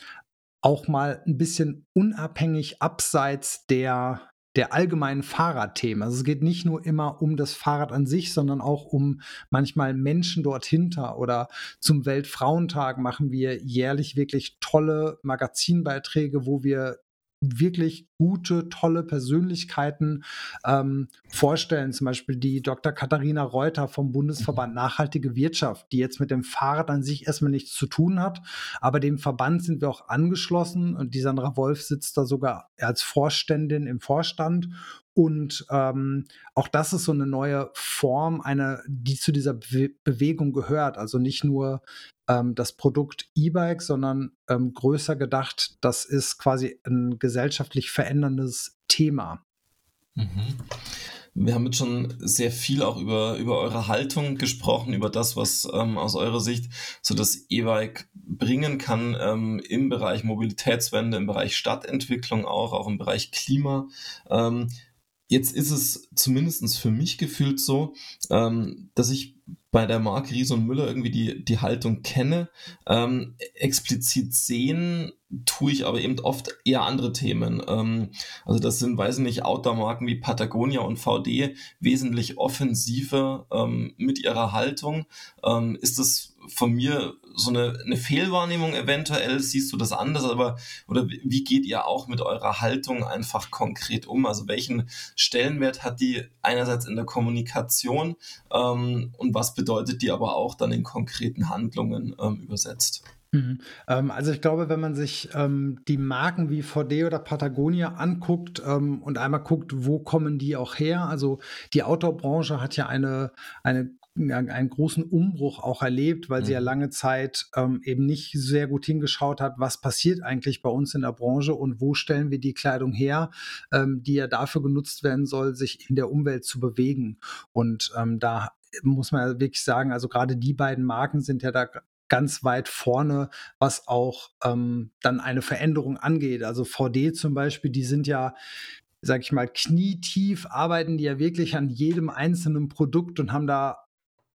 auch mal ein bisschen unabhängig abseits der der allgemeinen Fahrradthemen. Also es geht nicht nur immer um das Fahrrad an sich, sondern auch um manchmal Menschen dort hinter. Oder zum Weltfrauentag machen wir jährlich wirklich tolle Magazinbeiträge, wo wir wirklich gute, tolle Persönlichkeiten ähm, vorstellen. Zum Beispiel die Dr. Katharina Reuter vom Bundesverband mhm. Nachhaltige Wirtschaft, die jetzt mit dem Fahrrad an sich erstmal nichts zu tun hat. Aber dem Verband sind wir auch angeschlossen und die Sandra Wolf sitzt da sogar als Vorständin im Vorstand. Und ähm, auch das ist so eine neue Form, eine, die zu dieser Be Bewegung gehört. Also nicht nur ähm, das Produkt E-Bike, sondern ähm, größer gedacht, das ist quasi ein gesellschaftlich veränderndes Thema. Mhm. Wir haben jetzt schon sehr viel auch über, über eure Haltung gesprochen, über das, was ähm, aus eurer Sicht so das E-Bike bringen kann ähm, im Bereich Mobilitätswende, im Bereich Stadtentwicklung auch, auch im Bereich Klima. Ähm, jetzt ist es zumindest für mich gefühlt so, ähm, dass ich bei der Marke Ries und Müller irgendwie die, die Haltung kenne. Ähm, explizit sehen tue ich aber eben oft eher andere Themen. Ähm, also das sind, weiß ich nicht, Outdoor-Marken wie Patagonia und VD wesentlich offensiver ähm, mit ihrer Haltung. Ähm, ist das von mir so eine, eine Fehlwahrnehmung eventuell? Siehst du das anders? Aber oder wie geht ihr auch mit eurer Haltung einfach konkret um? Also welchen Stellenwert hat die einerseits in der Kommunikation ähm, und was bedeutet die aber auch dann in konkreten Handlungen ähm, übersetzt? Mhm. Ähm, also ich glaube, wenn man sich ähm, die Marken wie VD oder Patagonia anguckt ähm, und einmal guckt, wo kommen die auch her, also die Outdoor-Branche hat ja eine, eine einen großen Umbruch auch erlebt, weil mhm. sie ja mhm. lange Zeit ähm, eben nicht sehr gut hingeschaut hat, was passiert eigentlich bei uns in der Branche und wo stellen wir die Kleidung her, ähm, die ja dafür genutzt werden soll, sich in der Umwelt zu bewegen. Und ähm, da muss man wirklich sagen, also gerade die beiden Marken sind ja da ganz weit vorne, was auch ähm, dann eine Veränderung angeht. Also VD zum Beispiel, die sind ja sag ich mal, knietief arbeiten die ja wirklich an jedem einzelnen Produkt und haben da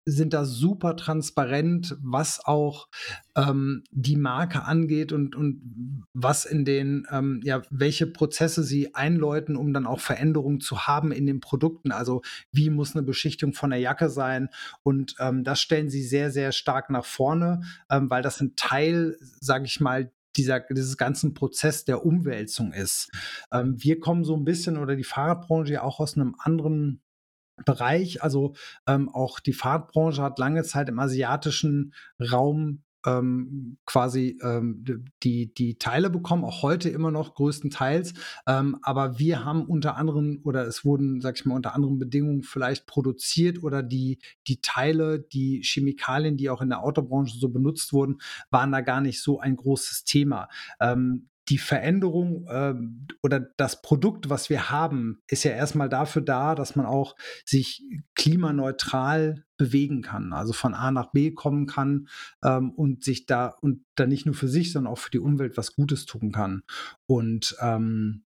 sind da super transparent, was auch ähm, die Marke angeht und, und was in den, ähm, ja, welche Prozesse sie einläuten, um dann auch Veränderungen zu haben in den Produkten. Also wie muss eine Beschichtung von der Jacke sein? Und ähm, das stellen sie sehr, sehr stark nach vorne, ähm, weil das ein Teil, sage ich mal, dieser, dieses ganzen Prozess der Umwälzung ist. Ähm, wir kommen so ein bisschen oder die Fahrradbranche auch aus einem anderen Bereich. Also ähm, auch die Fahrradbranche hat lange Zeit im asiatischen Raum ähm, quasi ähm, die, die Teile bekommen, auch heute immer noch größtenteils. Ähm, aber wir haben unter anderem, oder es wurden, sag ich mal, unter anderen Bedingungen vielleicht produziert oder die, die Teile, die Chemikalien, die auch in der Autobranche so benutzt wurden, waren da gar nicht so ein großes Thema. Ähm, die Veränderung äh, oder das Produkt, was wir haben, ist ja erstmal dafür da, dass man auch sich klimaneutral bewegen kann, also von A nach B kommen kann ähm, und sich da und dann nicht nur für sich, sondern auch für die Umwelt was Gutes tun kann. Und ähm,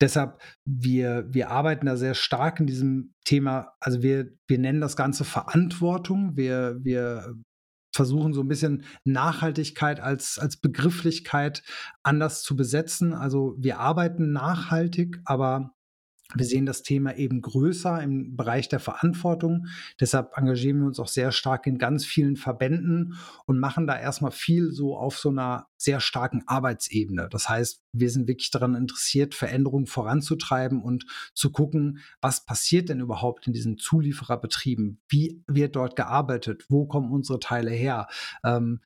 deshalb, wir, wir arbeiten da sehr stark in diesem Thema, also wir, wir nennen das Ganze Verantwortung. Wir, wir versuchen, so ein bisschen Nachhaltigkeit als, als Begrifflichkeit anders zu besetzen. Also wir arbeiten nachhaltig, aber wir sehen das Thema eben größer im Bereich der Verantwortung. Deshalb engagieren wir uns auch sehr stark in ganz vielen Verbänden und machen da erstmal viel so auf so einer sehr starken Arbeitsebene. Das heißt, wir sind wirklich daran interessiert, Veränderungen voranzutreiben und zu gucken, was passiert denn überhaupt in diesen Zuliefererbetrieben? Wie wird dort gearbeitet? Wo kommen unsere Teile her? Ähm,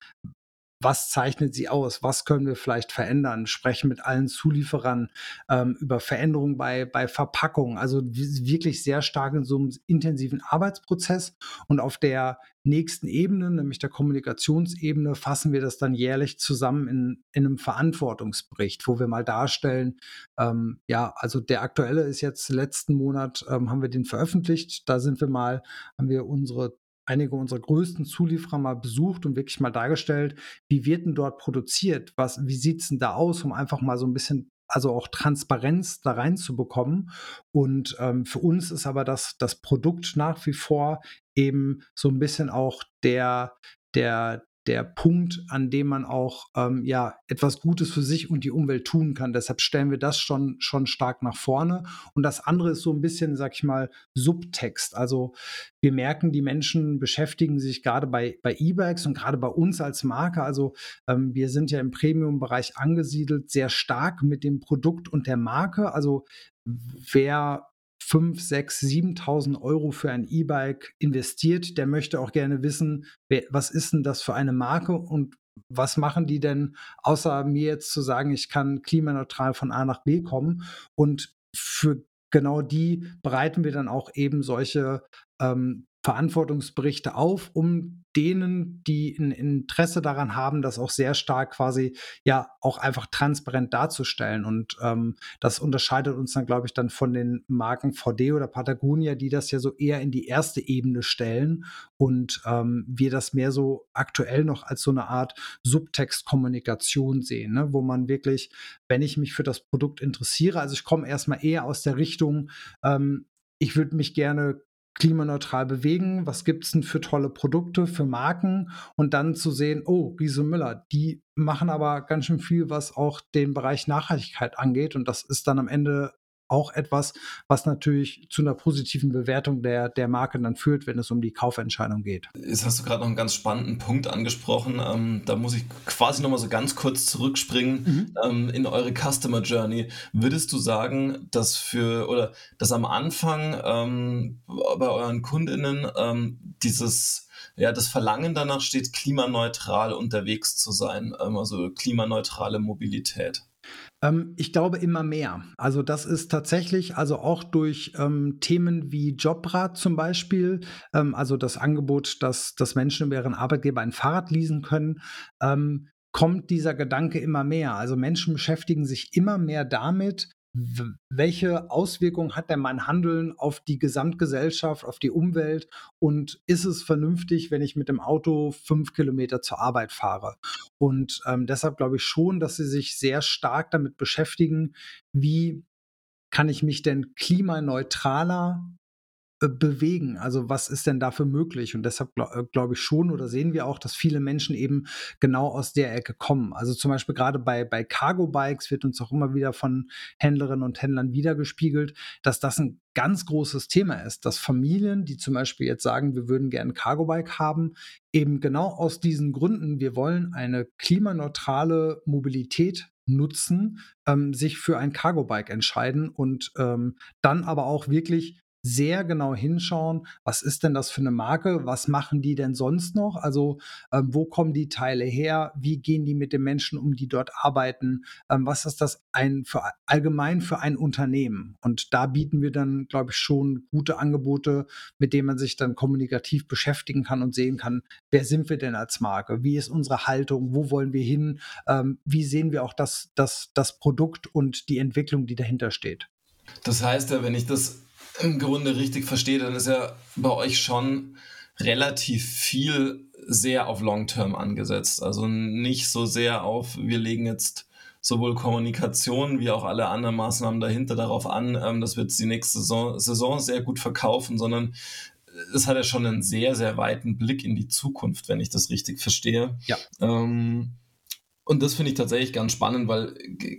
was zeichnet sie aus, was können wir vielleicht verändern, sprechen mit allen Zulieferern ähm, über Veränderungen bei, bei Verpackungen, also wirklich sehr stark in so einem intensiven Arbeitsprozess. Und auf der nächsten Ebene, nämlich der Kommunikationsebene, fassen wir das dann jährlich zusammen in, in einem Verantwortungsbericht, wo wir mal darstellen, ähm, ja, also der aktuelle ist jetzt letzten Monat, ähm, haben wir den veröffentlicht, da sind wir mal, haben wir unsere einige unserer größten Zulieferer mal besucht und wirklich mal dargestellt, wie wird denn dort produziert? Was, wie sieht es denn da aus, um einfach mal so ein bisschen, also auch Transparenz da reinzubekommen. Und ähm, für uns ist aber das, das Produkt nach wie vor eben so ein bisschen auch der, der, der Punkt, an dem man auch ähm, ja etwas Gutes für sich und die Umwelt tun kann. Deshalb stellen wir das schon schon stark nach vorne. Und das andere ist so ein bisschen, sag ich mal, Subtext. Also wir merken, die Menschen beschäftigen sich gerade bei bei E-Bikes und gerade bei uns als Marke. Also ähm, wir sind ja im Premium-Bereich angesiedelt, sehr stark mit dem Produkt und der Marke. Also wer 5, 6, 7.000 Euro für ein E-Bike investiert, der möchte auch gerne wissen, wer, was ist denn das für eine Marke und was machen die denn, außer mir jetzt zu sagen, ich kann klimaneutral von A nach B kommen. Und für genau die bereiten wir dann auch eben solche ähm, Verantwortungsberichte auf, um denen, die ein Interesse daran haben, das auch sehr stark quasi ja auch einfach transparent darzustellen. Und ähm, das unterscheidet uns dann, glaube ich, dann von den Marken VD oder Patagonia, die das ja so eher in die erste Ebene stellen und ähm, wir das mehr so aktuell noch als so eine Art Subtextkommunikation sehen, ne? wo man wirklich, wenn ich mich für das Produkt interessiere, also ich komme erstmal eher aus der Richtung, ähm, ich würde mich gerne klimaneutral bewegen, was gibt es denn für tolle Produkte, für Marken? Und dann zu sehen, oh, Riese Müller, die machen aber ganz schön viel, was auch den Bereich Nachhaltigkeit angeht. Und das ist dann am Ende auch etwas, was natürlich zu einer positiven Bewertung der, der Marke dann führt, wenn es um die Kaufentscheidung geht. Jetzt hast du gerade noch einen ganz spannenden Punkt angesprochen. Ähm, da muss ich quasi noch mal so ganz kurz zurückspringen mhm. ähm, in eure Customer Journey. Würdest du sagen, dass für oder dass am Anfang ähm, bei euren Kundinnen ähm, dieses ja, das Verlangen danach steht, klimaneutral unterwegs zu sein, ähm, also klimaneutrale Mobilität? Ähm, ich glaube immer mehr. Also das ist tatsächlich, also auch durch ähm, Themen wie Jobrat zum Beispiel, ähm, also das Angebot, dass, dass Menschen über ihren Arbeitgeber ein Fahrrad leasen können, ähm, kommt dieser Gedanke immer mehr. Also Menschen beschäftigen sich immer mehr damit, welche Auswirkungen hat denn mein Handeln auf die Gesamtgesellschaft, auf die Umwelt und ist es vernünftig, wenn ich mit dem Auto fünf Kilometer zur Arbeit fahre? Und ähm, deshalb glaube ich schon, dass sie sich sehr stark damit beschäftigen, wie kann ich mich denn klimaneutraler bewegen? Also was ist denn dafür möglich? Und deshalb glaube glaub ich schon oder sehen wir auch, dass viele Menschen eben genau aus der Ecke kommen. Also zum Beispiel gerade bei, bei Cargo-Bikes wird uns auch immer wieder von Händlerinnen und Händlern wiedergespiegelt, dass das ein ganz großes Thema ist, dass Familien, die zum Beispiel jetzt sagen, wir würden gerne Cargo-Bike haben, eben genau aus diesen Gründen, wir wollen eine klimaneutrale Mobilität nutzen, ähm, sich für ein Cargo-Bike entscheiden und ähm, dann aber auch wirklich sehr genau hinschauen, was ist denn das für eine Marke, was machen die denn sonst noch, also ähm, wo kommen die Teile her, wie gehen die mit den Menschen um, die dort arbeiten, ähm, was ist das ein für, allgemein für ein Unternehmen? Und da bieten wir dann, glaube ich, schon gute Angebote, mit denen man sich dann kommunikativ beschäftigen kann und sehen kann, wer sind wir denn als Marke, wie ist unsere Haltung, wo wollen wir hin, ähm, wie sehen wir auch das, das, das Produkt und die Entwicklung, die dahinter steht. Das heißt ja, wenn ich das im Grunde richtig verstehe, dann ist ja bei euch schon relativ viel sehr auf Long-Term angesetzt. Also nicht so sehr auf, wir legen jetzt sowohl Kommunikation wie auch alle anderen Maßnahmen dahinter darauf an, ähm, dass wir jetzt die nächste Saison, Saison sehr gut verkaufen, sondern es hat ja schon einen sehr, sehr weiten Blick in die Zukunft, wenn ich das richtig verstehe. Ja. Ähm, und das finde ich tatsächlich ganz spannend, weil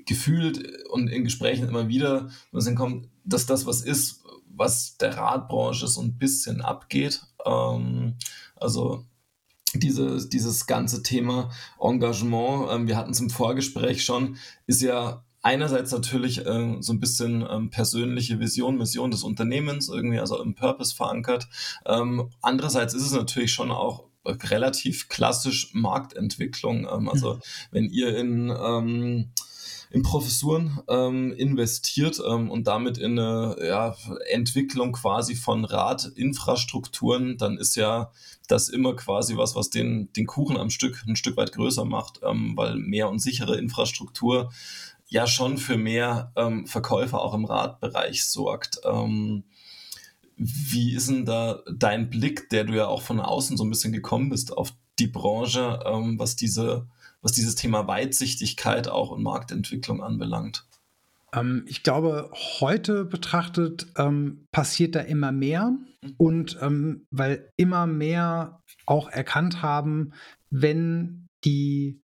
gefühlt und in Gesprächen immer wieder, kommt, dass das was ist, was der Radbranche so ein bisschen abgeht. Ähm, also diese, dieses ganze Thema Engagement, ähm, wir hatten es im Vorgespräch schon, ist ja einerseits natürlich äh, so ein bisschen ähm, persönliche Vision, Mission des Unternehmens, irgendwie also im Purpose verankert. Ähm, andererseits ist es natürlich schon auch relativ klassisch Marktentwicklung. Ähm, also mhm. wenn ihr in ähm, in Professuren ähm, investiert ähm, und damit in eine ja, Entwicklung quasi von Radinfrastrukturen, dann ist ja das immer quasi was, was den, den Kuchen am Stück ein Stück weit größer macht, ähm, weil mehr und sichere Infrastruktur ja schon für mehr ähm, Verkäufer auch im Radbereich sorgt. Ähm, wie ist denn da dein Blick, der du ja auch von außen so ein bisschen gekommen bist, auf die Branche, ähm, was diese was dieses Thema Weitsichtigkeit auch und Marktentwicklung anbelangt? Ähm, ich glaube, heute betrachtet ähm, passiert da immer mehr mhm. und ähm, weil immer mehr auch erkannt haben, wenn die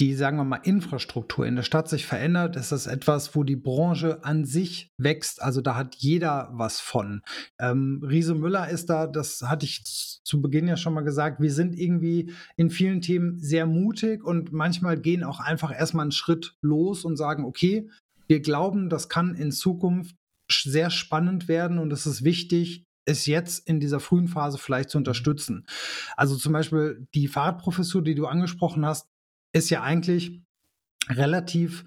die, sagen wir mal, Infrastruktur in der Stadt sich verändert, ist das etwas, wo die Branche an sich wächst. Also da hat jeder was von. Ähm, Riese Müller ist da, das hatte ich zu Beginn ja schon mal gesagt, wir sind irgendwie in vielen Themen sehr mutig und manchmal gehen auch einfach erstmal einen Schritt los und sagen, okay, wir glauben, das kann in Zukunft sehr spannend werden und es ist wichtig, es jetzt in dieser frühen Phase vielleicht zu unterstützen. Also zum Beispiel die Fahrradprofessur, die du angesprochen hast, ist ja eigentlich relativ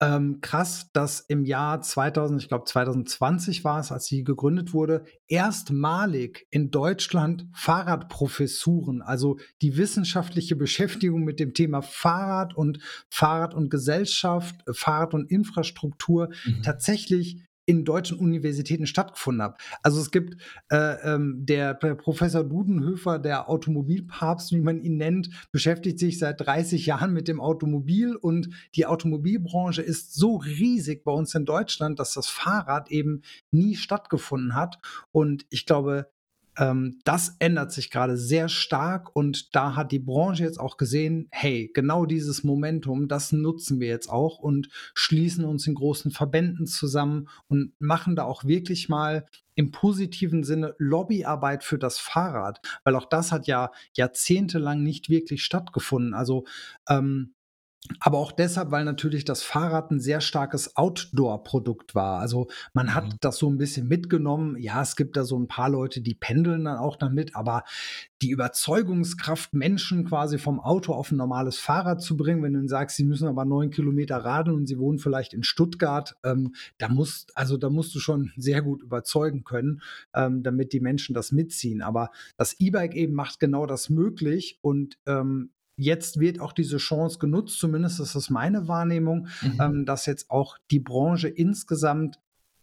ähm, krass, dass im Jahr 2000, ich glaube 2020 war es, als sie gegründet wurde, erstmalig in Deutschland Fahrradprofessuren, also die wissenschaftliche Beschäftigung mit dem Thema Fahrrad und Fahrrad und Gesellschaft, Fahrrad und Infrastruktur mhm. tatsächlich in deutschen Universitäten stattgefunden hat. Also es gibt äh, ähm, der, der, Professor Dudenhöfer, der Automobilpapst, wie man ihn nennt, beschäftigt sich seit 30 Jahren mit dem Automobil und die Automobilbranche ist so riesig bei uns in Deutschland, dass das Fahrrad eben nie stattgefunden hat. Und ich glaube, ähm, das ändert sich gerade sehr stark und da hat die Branche jetzt auch gesehen, hey, genau dieses Momentum, das nutzen wir jetzt auch und schließen uns in großen Verbänden zusammen und machen da auch wirklich mal im positiven Sinne Lobbyarbeit für das Fahrrad, weil auch das hat ja jahrzehntelang nicht wirklich stattgefunden. Also ähm, aber auch deshalb, weil natürlich das Fahrrad ein sehr starkes Outdoor-Produkt war. Also man hat Mhm. das so ein bisschen mitgenommen. Ja, es gibt da so ein paar Leute, die pendeln dann auch damit, aber die Überzeugungskraft, Menschen quasi vom Auto auf ein normales Fahrrad zu bringen, wenn du ihnen sagst, sie müssen aber neun Kilometer radeln und sie wohnen vielleicht in Stuttgart, ähm, da musst, also da musst du schon sehr gut überzeugen können, ähm, damit die Menschen das mitziehen. Aber das E-Bike eben macht genau das möglich und ähm, jetzt wird auch diese Chance genutzt, zumindest ist das meine Wahrnehmung, Mhm. ähm, dass jetzt auch die Branche insgesamt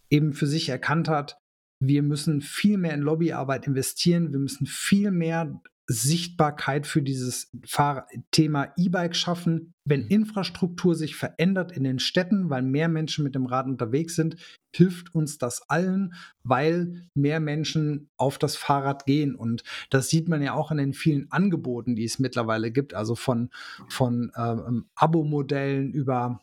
eben für sich erkannt hat, wir müssen viel mehr in Lobbyarbeit investieren, wir müssen viel mehr Sichtbarkeit für dieses Fahr Thema E-Bike schaffen. Wenn Mhm. Infrastruktur sich verändert in den Städten, weil mehr Menschen mit dem Rad unterwegs sind, hilft uns das allen, weil mehr Menschen auf das Fahrrad gehen. Und das sieht man ja auch an den vielen Angeboten, die es mittlerweile gibt, also von, von ähm, Abo-Modellen über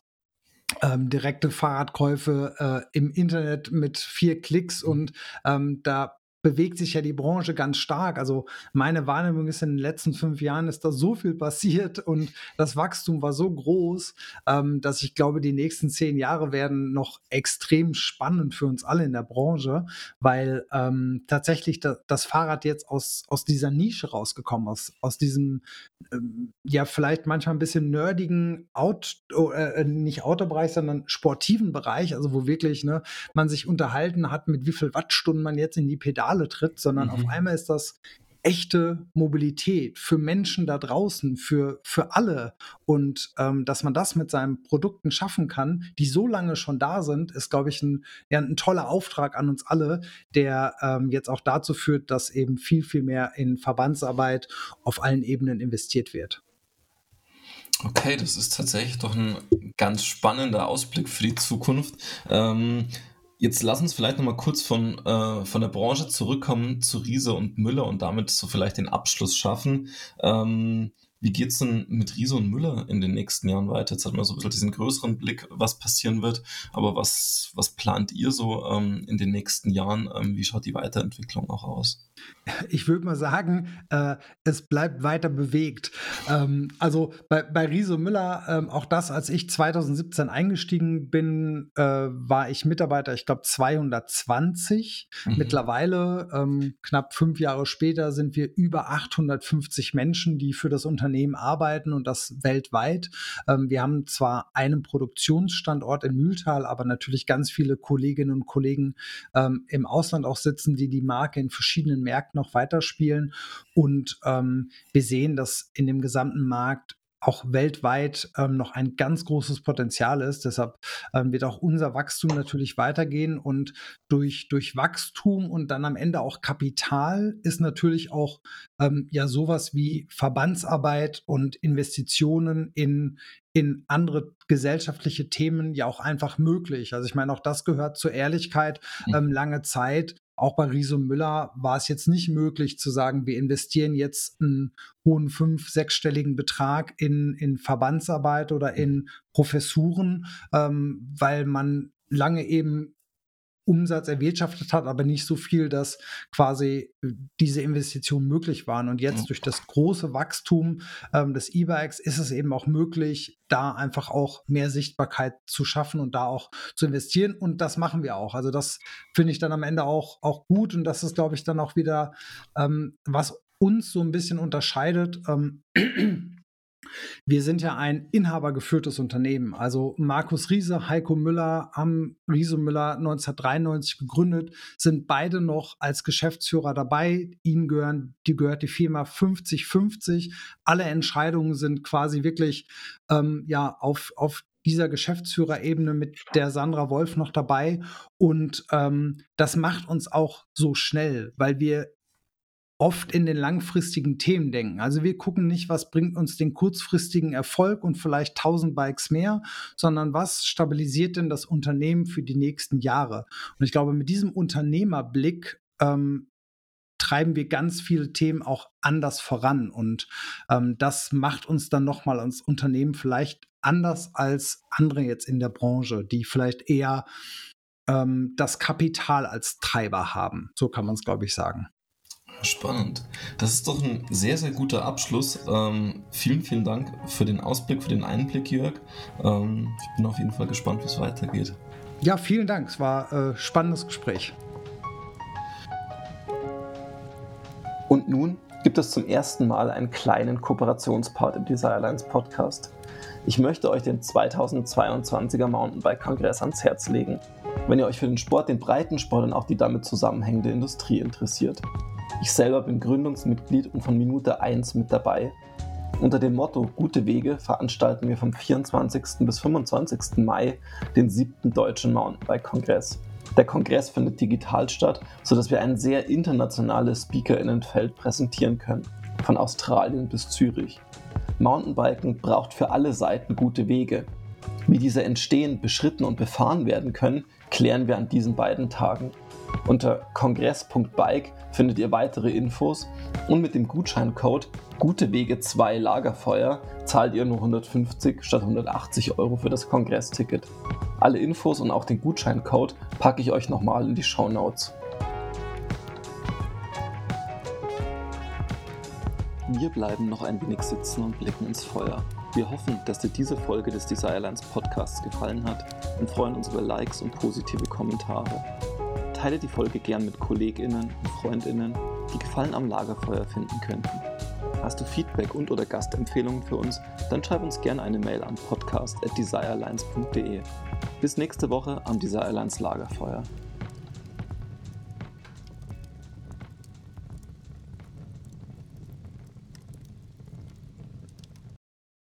ähm, direkte Fahrradkäufe äh, im Internet mit vier Klicks und ähm, da bewegt sich ja die Branche ganz stark. Also meine Wahrnehmung ist, in den letzten fünf Jahren ist da so viel passiert und das Wachstum war so groß, ähm, dass ich glaube, die nächsten zehn Jahre werden noch extrem spannend für uns alle in der Branche, weil ähm, tatsächlich da, das Fahrrad jetzt aus, aus dieser Nische rausgekommen ist, aus diesem ähm, ja vielleicht manchmal ein bisschen nerdigen Out, äh, nicht Autobereich, sondern sportiven Bereich, also wo wirklich ne, man sich unterhalten hat, mit wie viel Wattstunden man jetzt in die Pedale tritt, sondern Mhm. auf einmal ist das echte Mobilität für Menschen da draußen, für, für alle. Und ähm, dass man das mit seinen Produkten schaffen kann, die so lange schon da sind, ist, glaube ich, ein, ja, ein toller Auftrag an uns alle, der ähm, jetzt auch dazu führt, dass eben viel, viel mehr in Verbandsarbeit auf allen Ebenen investiert wird. Okay, das ist tatsächlich doch ein ganz spannender Ausblick für die Zukunft. Ähm, jetzt lass uns vielleicht nochmal kurz von, äh, von der Branche zurückkommen zu Riese und Müller und damit so vielleicht den Abschluss schaffen. Ähm, wie geht es denn mit Riese und Müller in den nächsten Jahren weiter? Jetzt hat man so ein bisschen diesen größeren Blick, was passieren wird. Aber was, was plant ihr so ähm, in den nächsten Jahren? Ähm, wie schaut die Weiterentwicklung auch aus? Ich würde mal sagen, äh, es bleibt weiter bewegt. Ähm, also bei, bei Riese Müller, ähm, auch das, als ich 2017 eingestiegen bin, äh, war ich Mitarbeiter, ich glaube 220. Mhm. Mittlerweile, ähm, knapp fünf Jahre später, sind wir über 850 Menschen, die für das Unternehmen arbeiten und das weltweit. Ähm, wir haben zwar einen Produktionsstandort in Mühltal, aber natürlich ganz viele Kolleginnen und Kollegen ähm, im Ausland auch sitzen, die die Marke in verschiedenen Märkten noch weiterspielen. Und ähm, wir sehen, dass in dem gesamten Markt auch weltweit ähm, noch ein ganz großes Potenzial ist. Deshalb ähm, wird auch unser Wachstum natürlich weitergehen und durch, durch Wachstum und dann am Ende auch Kapital ist natürlich auch ähm, ja sowas wie Verbandsarbeit und Investitionen in, in andere gesellschaftliche Themen ja auch einfach möglich. Also ich meine, auch das gehört zur Ehrlichkeit. Ähm, lange Zeit auch bei Riso Müller war es jetzt nicht möglich zu sagen, wir investieren jetzt einen hohen fünf-, sechsstelligen Betrag in, in Verbandsarbeit oder in Professuren, ähm, weil man lange eben Umsatz erwirtschaftet hat, aber nicht so viel, dass quasi diese Investitionen möglich waren. Und jetzt durch das große Wachstum ähm, des E-Bikes ist es eben auch möglich, da einfach auch mehr Sichtbarkeit zu schaffen und da auch zu investieren. Und das machen wir auch. Also das finde ich dann am Ende auch, auch gut. Und das ist, glaube ich, dann auch wieder, ähm, was uns so ein bisschen unterscheidet. Ähm, wir sind ja ein inhabergeführtes Unternehmen. Also Markus Riese, Heiko Müller haben Riese Müller 1993 gegründet, sind beide noch als Geschäftsführer dabei. Ihnen gehören, die gehört die Firma 50-50. Alle Entscheidungen sind quasi wirklich ähm, ja auf, auf dieser Geschäftsführerebene mit der Sandra Wolf noch dabei. Und ähm, das macht uns auch so schnell, weil wir oft in den langfristigen Themen denken. Also wir gucken nicht, was bringt uns den kurzfristigen Erfolg und vielleicht 1000 Bikes mehr, sondern was stabilisiert denn das Unternehmen für die nächsten Jahre. Und ich glaube, mit diesem Unternehmerblick ähm, treiben wir ganz viele Themen auch anders voran. Und ähm, das macht uns dann nochmal als Unternehmen vielleicht anders als andere jetzt in der Branche, die vielleicht eher ähm, das Kapital als Treiber haben. So kann man es, glaube ich, sagen. Spannend. Das ist doch ein sehr, sehr guter Abschluss. Ähm, vielen, vielen Dank für den Ausblick, für den Einblick, Jörg. Ähm, ich bin auf jeden Fall gespannt, wie es weitergeht. Ja, vielen Dank. Es war ein äh, spannendes Gespräch. Und nun gibt es zum ersten Mal einen kleinen Kooperationspart im Desirelines Podcast. Ich möchte euch den 2022er Mountainbike-Kongress ans Herz legen, wenn ihr euch für den Sport, den Breitensport und auch die damit zusammenhängende Industrie interessiert. Ich selber bin Gründungsmitglied und von Minute 1 mit dabei. Unter dem Motto Gute Wege veranstalten wir vom 24. bis 25. Mai den siebten Deutschen Mountainbike-Kongress. Der Kongress findet digital statt, sodass wir ein sehr internationales Speakerinnenfeld präsentieren können, von Australien bis Zürich. Mountainbiken braucht für alle Seiten gute Wege. Wie diese entstehen, beschritten und befahren werden können, klären wir an diesen beiden Tagen. Unter kongress.bike findet ihr weitere Infos und mit dem Gutscheincode Gute Wege 2 Lagerfeuer zahlt ihr nur 150 statt 180 Euro für das Kongressticket. Alle Infos und auch den Gutscheincode packe ich euch nochmal in die Show Notes. Wir bleiben noch ein wenig sitzen und blicken ins Feuer. Wir hoffen, dass dir diese Folge des Desirelines Podcasts gefallen hat und freuen uns über Likes und positive Kommentare. Teile die Folge gern mit KollegInnen und FreundInnen, die Gefallen am Lagerfeuer finden könnten. Hast du Feedback und oder Gastempfehlungen für uns, dann schreib uns gerne eine Mail an podcast@desirelines.de. Bis nächste Woche am Desirelines Lagerfeuer.